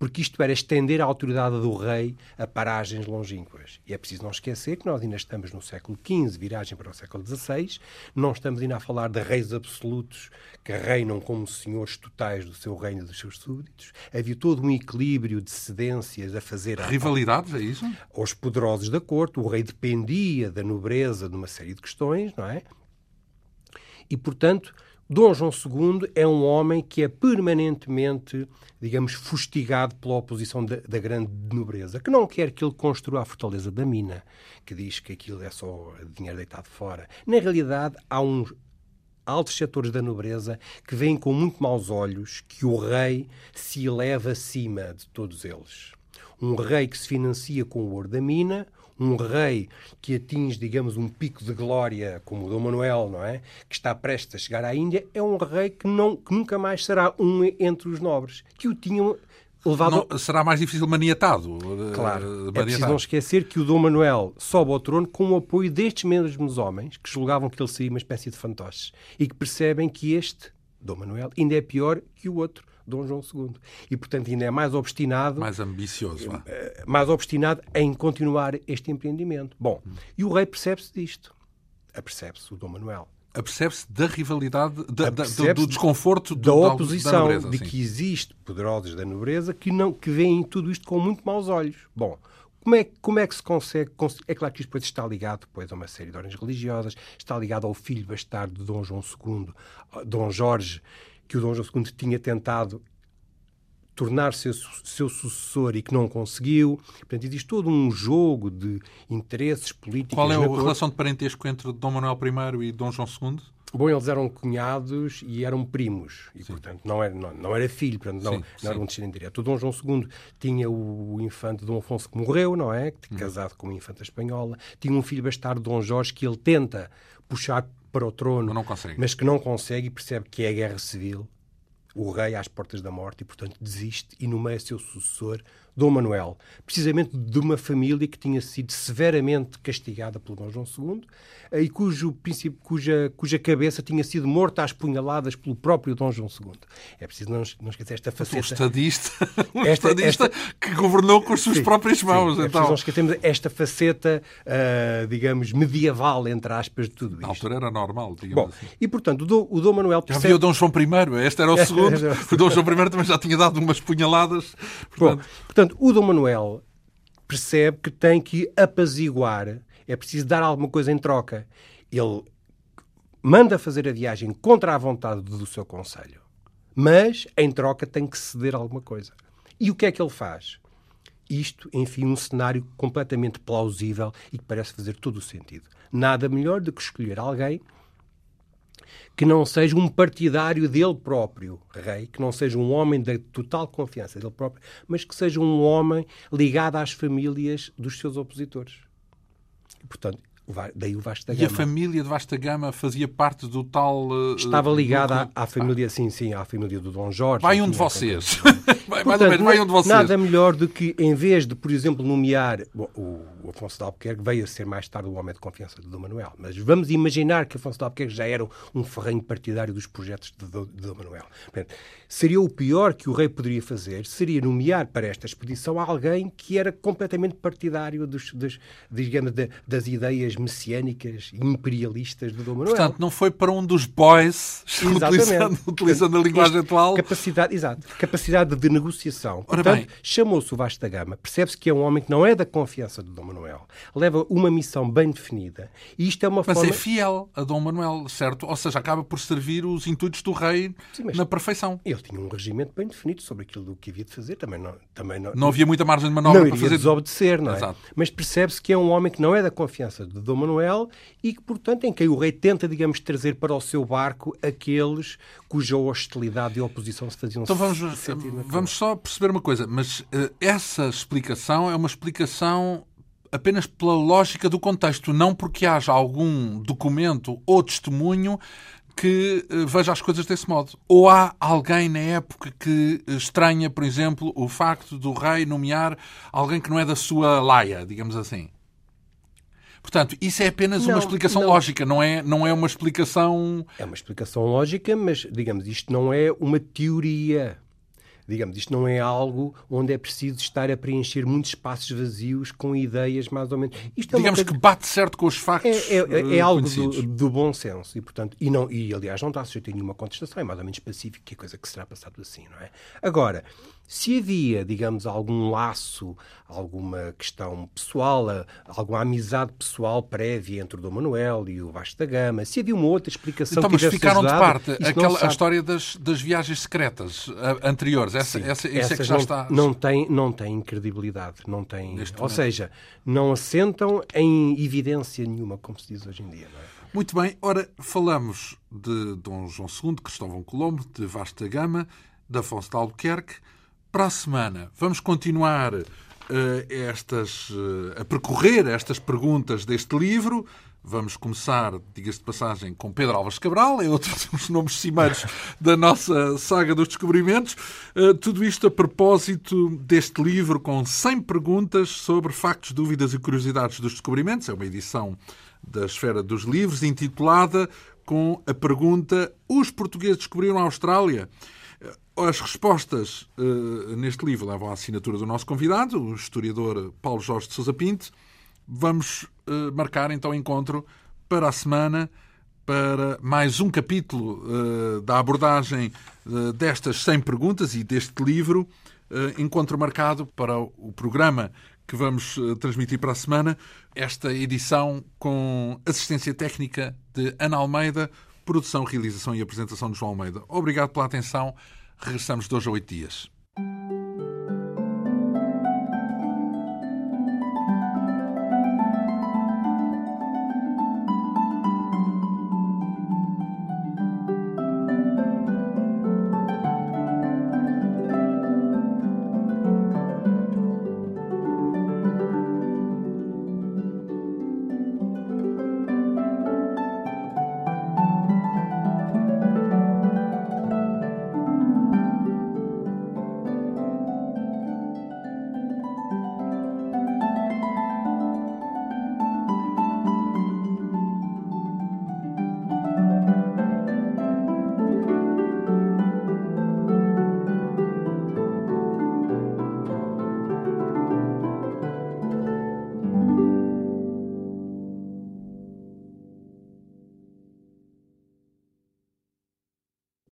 [SPEAKER 2] Porque isto era estender a autoridade do rei a paragens longínquas. E é preciso não esquecer que nós ainda estamos no século XV, viragem para o século XVI, não estamos ainda a falar de reis absolutos que reinam como senhores totais do seu reino e dos seus súditos. Havia todo um equilíbrio de cedências a fazer...
[SPEAKER 1] Rivalidades, é isso?
[SPEAKER 2] Aos poderosos da corte. O rei dependia da nobreza de uma série de questões, não é? E, portanto, Dom João II é um homem que é permanentemente, digamos, fustigado pela oposição da, da, grande nobreza, que não quer que ele construa a fortaleza da mina, que diz que aquilo é só dinheiro deitado fora. Na realidade, há uns altos setores da nobreza que veem com muito maus olhos que o rei se eleva acima de todos eles. Um rei que se financia com o ouro da mina, um rei que atinge, digamos, um pico de glória, como o Dom Manuel, não é? Que está prestes a chegar à Índia, é um rei que, não, que nunca mais será um entre os nobres, que o tinham Levado...
[SPEAKER 1] Não, será mais difícil maniatado.
[SPEAKER 2] Claro. Maniatado. É preciso não esquecer que o Dom Manuel sobe ao trono com o apoio destes mesmos homens que julgavam que ele seria uma espécie de fantoche e que percebem que este, Dom Manuel, ainda é pior que o outro, Dom João II. E, portanto, ainda é mais obstinado.
[SPEAKER 1] Mais ambicioso. Vá.
[SPEAKER 2] Eh, mais obstinado em continuar este empreendimento. Bom, hum. e o rei percebe-se disto. Apercebe-se o Dom Manuel.
[SPEAKER 1] Apercebe-se da rivalidade, da, da, do, do, desconforto
[SPEAKER 2] da oposição, da nobreza, de sim. que existe poderosos da nobreza que, não, que veem tudo isto com muito maus olhos. Bom, como é, como é que se consegue, É claro que isto depois está ligado depois a uma série de ordens religiosas, está ligado ao filho bastardo de Dom João II, Dom Jorge, que o Dom João II tinha tentado tornar-se seu sucessor e que não conseguiu. Portanto, existe todo um jogo de interesses políticos.
[SPEAKER 1] Qual é a relação de parentesco entre Dom Manuel I e Dom João II?
[SPEAKER 2] Bom, eles eram cunhados e eram primos, e Sim. portanto não era, não, não era filho, portanto não, sim, não era um descendente direto. O Dom João II tinha o infante Dom Afonso que morreu, não é? Uhum. Casado com uma infanta espanhola. Tinha um filho bastardo, Dom Jorge, que ele tenta puxar para o trono, mas que não consegue e percebe que é a guerra civil, o rei às portas da morte e, portanto, desiste e nomeia seu sucessor Dom Manuel, precisamente de uma família que tinha sido severamente castigada pelo Dom João II eh, e cujo, cuja, cuja cabeça tinha sido morta às punhaladas pelo próprio Dom João II. É preciso não, não esquecer esta faceta. Um
[SPEAKER 1] estadista, [laughs] um esta, estadista esta... que governou com as suas sim, próprias mãos.
[SPEAKER 2] Sim, é então. É não esquecermos esta faceta, uh, digamos, medieval, entre aspas, de tudo isto. Na
[SPEAKER 1] altura era normal,
[SPEAKER 2] Bom, assim. E, portanto, o Dom, o Dom Manuel...
[SPEAKER 1] Percebe... Já havia o Dom João I, este era o segundo. [laughs] o Dom João I também já tinha dado umas punhaladas.
[SPEAKER 2] Portanto... Bom, portanto o Dom Manuel percebe que tem que apaziguar, é preciso dar alguma coisa em troca. Ele manda fazer a viagem contra a vontade do seu conselho, mas em troca tem que ceder alguma coisa. E o que é que ele faz? Isto, enfim, um cenário completamente plausível e que parece fazer todo o sentido. Nada melhor do que escolher alguém que não seja um partidário dele próprio, rei, que não seja um homem da total confiança dele próprio, mas que seja um homem ligado às famílias dos seus opositores. Portanto, daí o Vasta Gama.
[SPEAKER 1] E a família de Vasta Gama fazia parte do tal... Uh,
[SPEAKER 2] Estava ligada à, à, família, sim, sim, à família do Dom Jorge.
[SPEAKER 1] Vai um de vocês. [laughs] vai, Portanto, mais ou menos, vai um de vocês.
[SPEAKER 2] Nada melhor do que, em vez de, por exemplo, nomear... Bom, o, Afonso de Albuquerque veio a ser mais tarde o homem de confiança de Dom Manuel. Mas vamos imaginar que Afonso de Albuquerque já era um ferrenho partidário dos projetos de, de, de Dom Manuel. Portanto, seria o pior que o rei poderia fazer, seria nomear para esta expedição alguém que era completamente partidário dos, dos digamos, de, das ideias messiânicas e imperialistas de Dom Manuel.
[SPEAKER 1] Portanto, não foi para um dos boys, [laughs] utilizando, utilizando, a linguagem atual.
[SPEAKER 2] Capacidade, exato, capacidade de negociação. Portanto, chamou-se o Vasta Gama. Percebe-se que é um homem que não é da confiança de Dom Manuel. Leva uma missão bem definida. E isto é uma
[SPEAKER 1] mas
[SPEAKER 2] forma...
[SPEAKER 1] é fiel a Dom Manuel, certo? Ou seja, acaba por servir os intuitos do rei Sim, na perfeição.
[SPEAKER 2] Ele tinha um regimento bem definido sobre aquilo que havia de fazer. Também não, também não,
[SPEAKER 1] não havia muita margem de manobra
[SPEAKER 2] não
[SPEAKER 1] para fazer...
[SPEAKER 2] desobedecer, não é? Exato. Mas percebe-se que é um homem que não é da confiança de Dom Manuel e que, portanto, em quem o rei tenta, digamos, trazer para o seu barco aqueles cuja hostilidade e oposição se faziam
[SPEAKER 1] então vamos, vamos só perceber uma coisa, mas uh, essa explicação é uma explicação apenas pela lógica do contexto, não porque haja algum documento ou testemunho que uh, veja as coisas desse modo. Ou há alguém na época que estranha, por exemplo, o facto do rei nomear alguém que não é da sua laia, digamos assim. Portanto, isso é apenas não, uma explicação não. lógica, não é, não é uma explicação.
[SPEAKER 2] É uma explicação lógica, mas, digamos, isto não é uma teoria. Digamos, isto não é algo onde é preciso estar a preencher muitos espaços vazios com ideias mais ou menos. Isto
[SPEAKER 1] é Digamos que bate certo com os factos.
[SPEAKER 2] É, é, é, é algo do, do, bom senso e, portanto, e, não, e aliás não está sujeito a nenhuma contestação, é mais ou menos específico que é coisa que será passado assim, não é? Agora, se havia, digamos, algum laço, alguma questão pessoal, alguma amizade pessoal prévia entre o Dom Manuel e o Vasco da Gama, se havia uma outra explicação
[SPEAKER 1] então,
[SPEAKER 2] que
[SPEAKER 1] mas ficaram de parte aquela, a história das, das viagens secretas anteriores. Essa, Sim, essa, isso é que já
[SPEAKER 2] não,
[SPEAKER 1] está.
[SPEAKER 2] Não tem, não tem credibilidade. Não tem, ou seja, não assentam em evidência nenhuma, como se diz hoje em dia. Não é?
[SPEAKER 1] Muito bem, ora, falamos de Dom João II, Cristóvão Colombo, de Vasta Gama, de Afonso de Albuquerque. Para a semana, vamos continuar uh, estas, uh, a percorrer estas perguntas deste livro. Vamos começar, diga-se de passagem, com Pedro Álvares Cabral, é outro [laughs] dos nomes cimeiros da nossa saga dos descobrimentos. Uh, tudo isto a propósito deste livro com 100 perguntas sobre factos, dúvidas e curiosidades dos descobrimentos. É uma edição da Esfera dos Livros, intitulada com a pergunta: Os portugueses descobriram a Austrália? As respostas uh, neste livro levam à assinatura do nosso convidado, o historiador Paulo Jorge de Sousa Pinto. Vamos uh, marcar então encontro para a semana para mais um capítulo uh, da abordagem destas 100 perguntas e deste livro. encontro marcado para o programa que vamos transmitir para a semana. Esta edição com assistência técnica de Ana Almeida, Produção, realização e apresentação de João Almeida. Obrigado pela atenção. Regressamos de hoje a oito dias.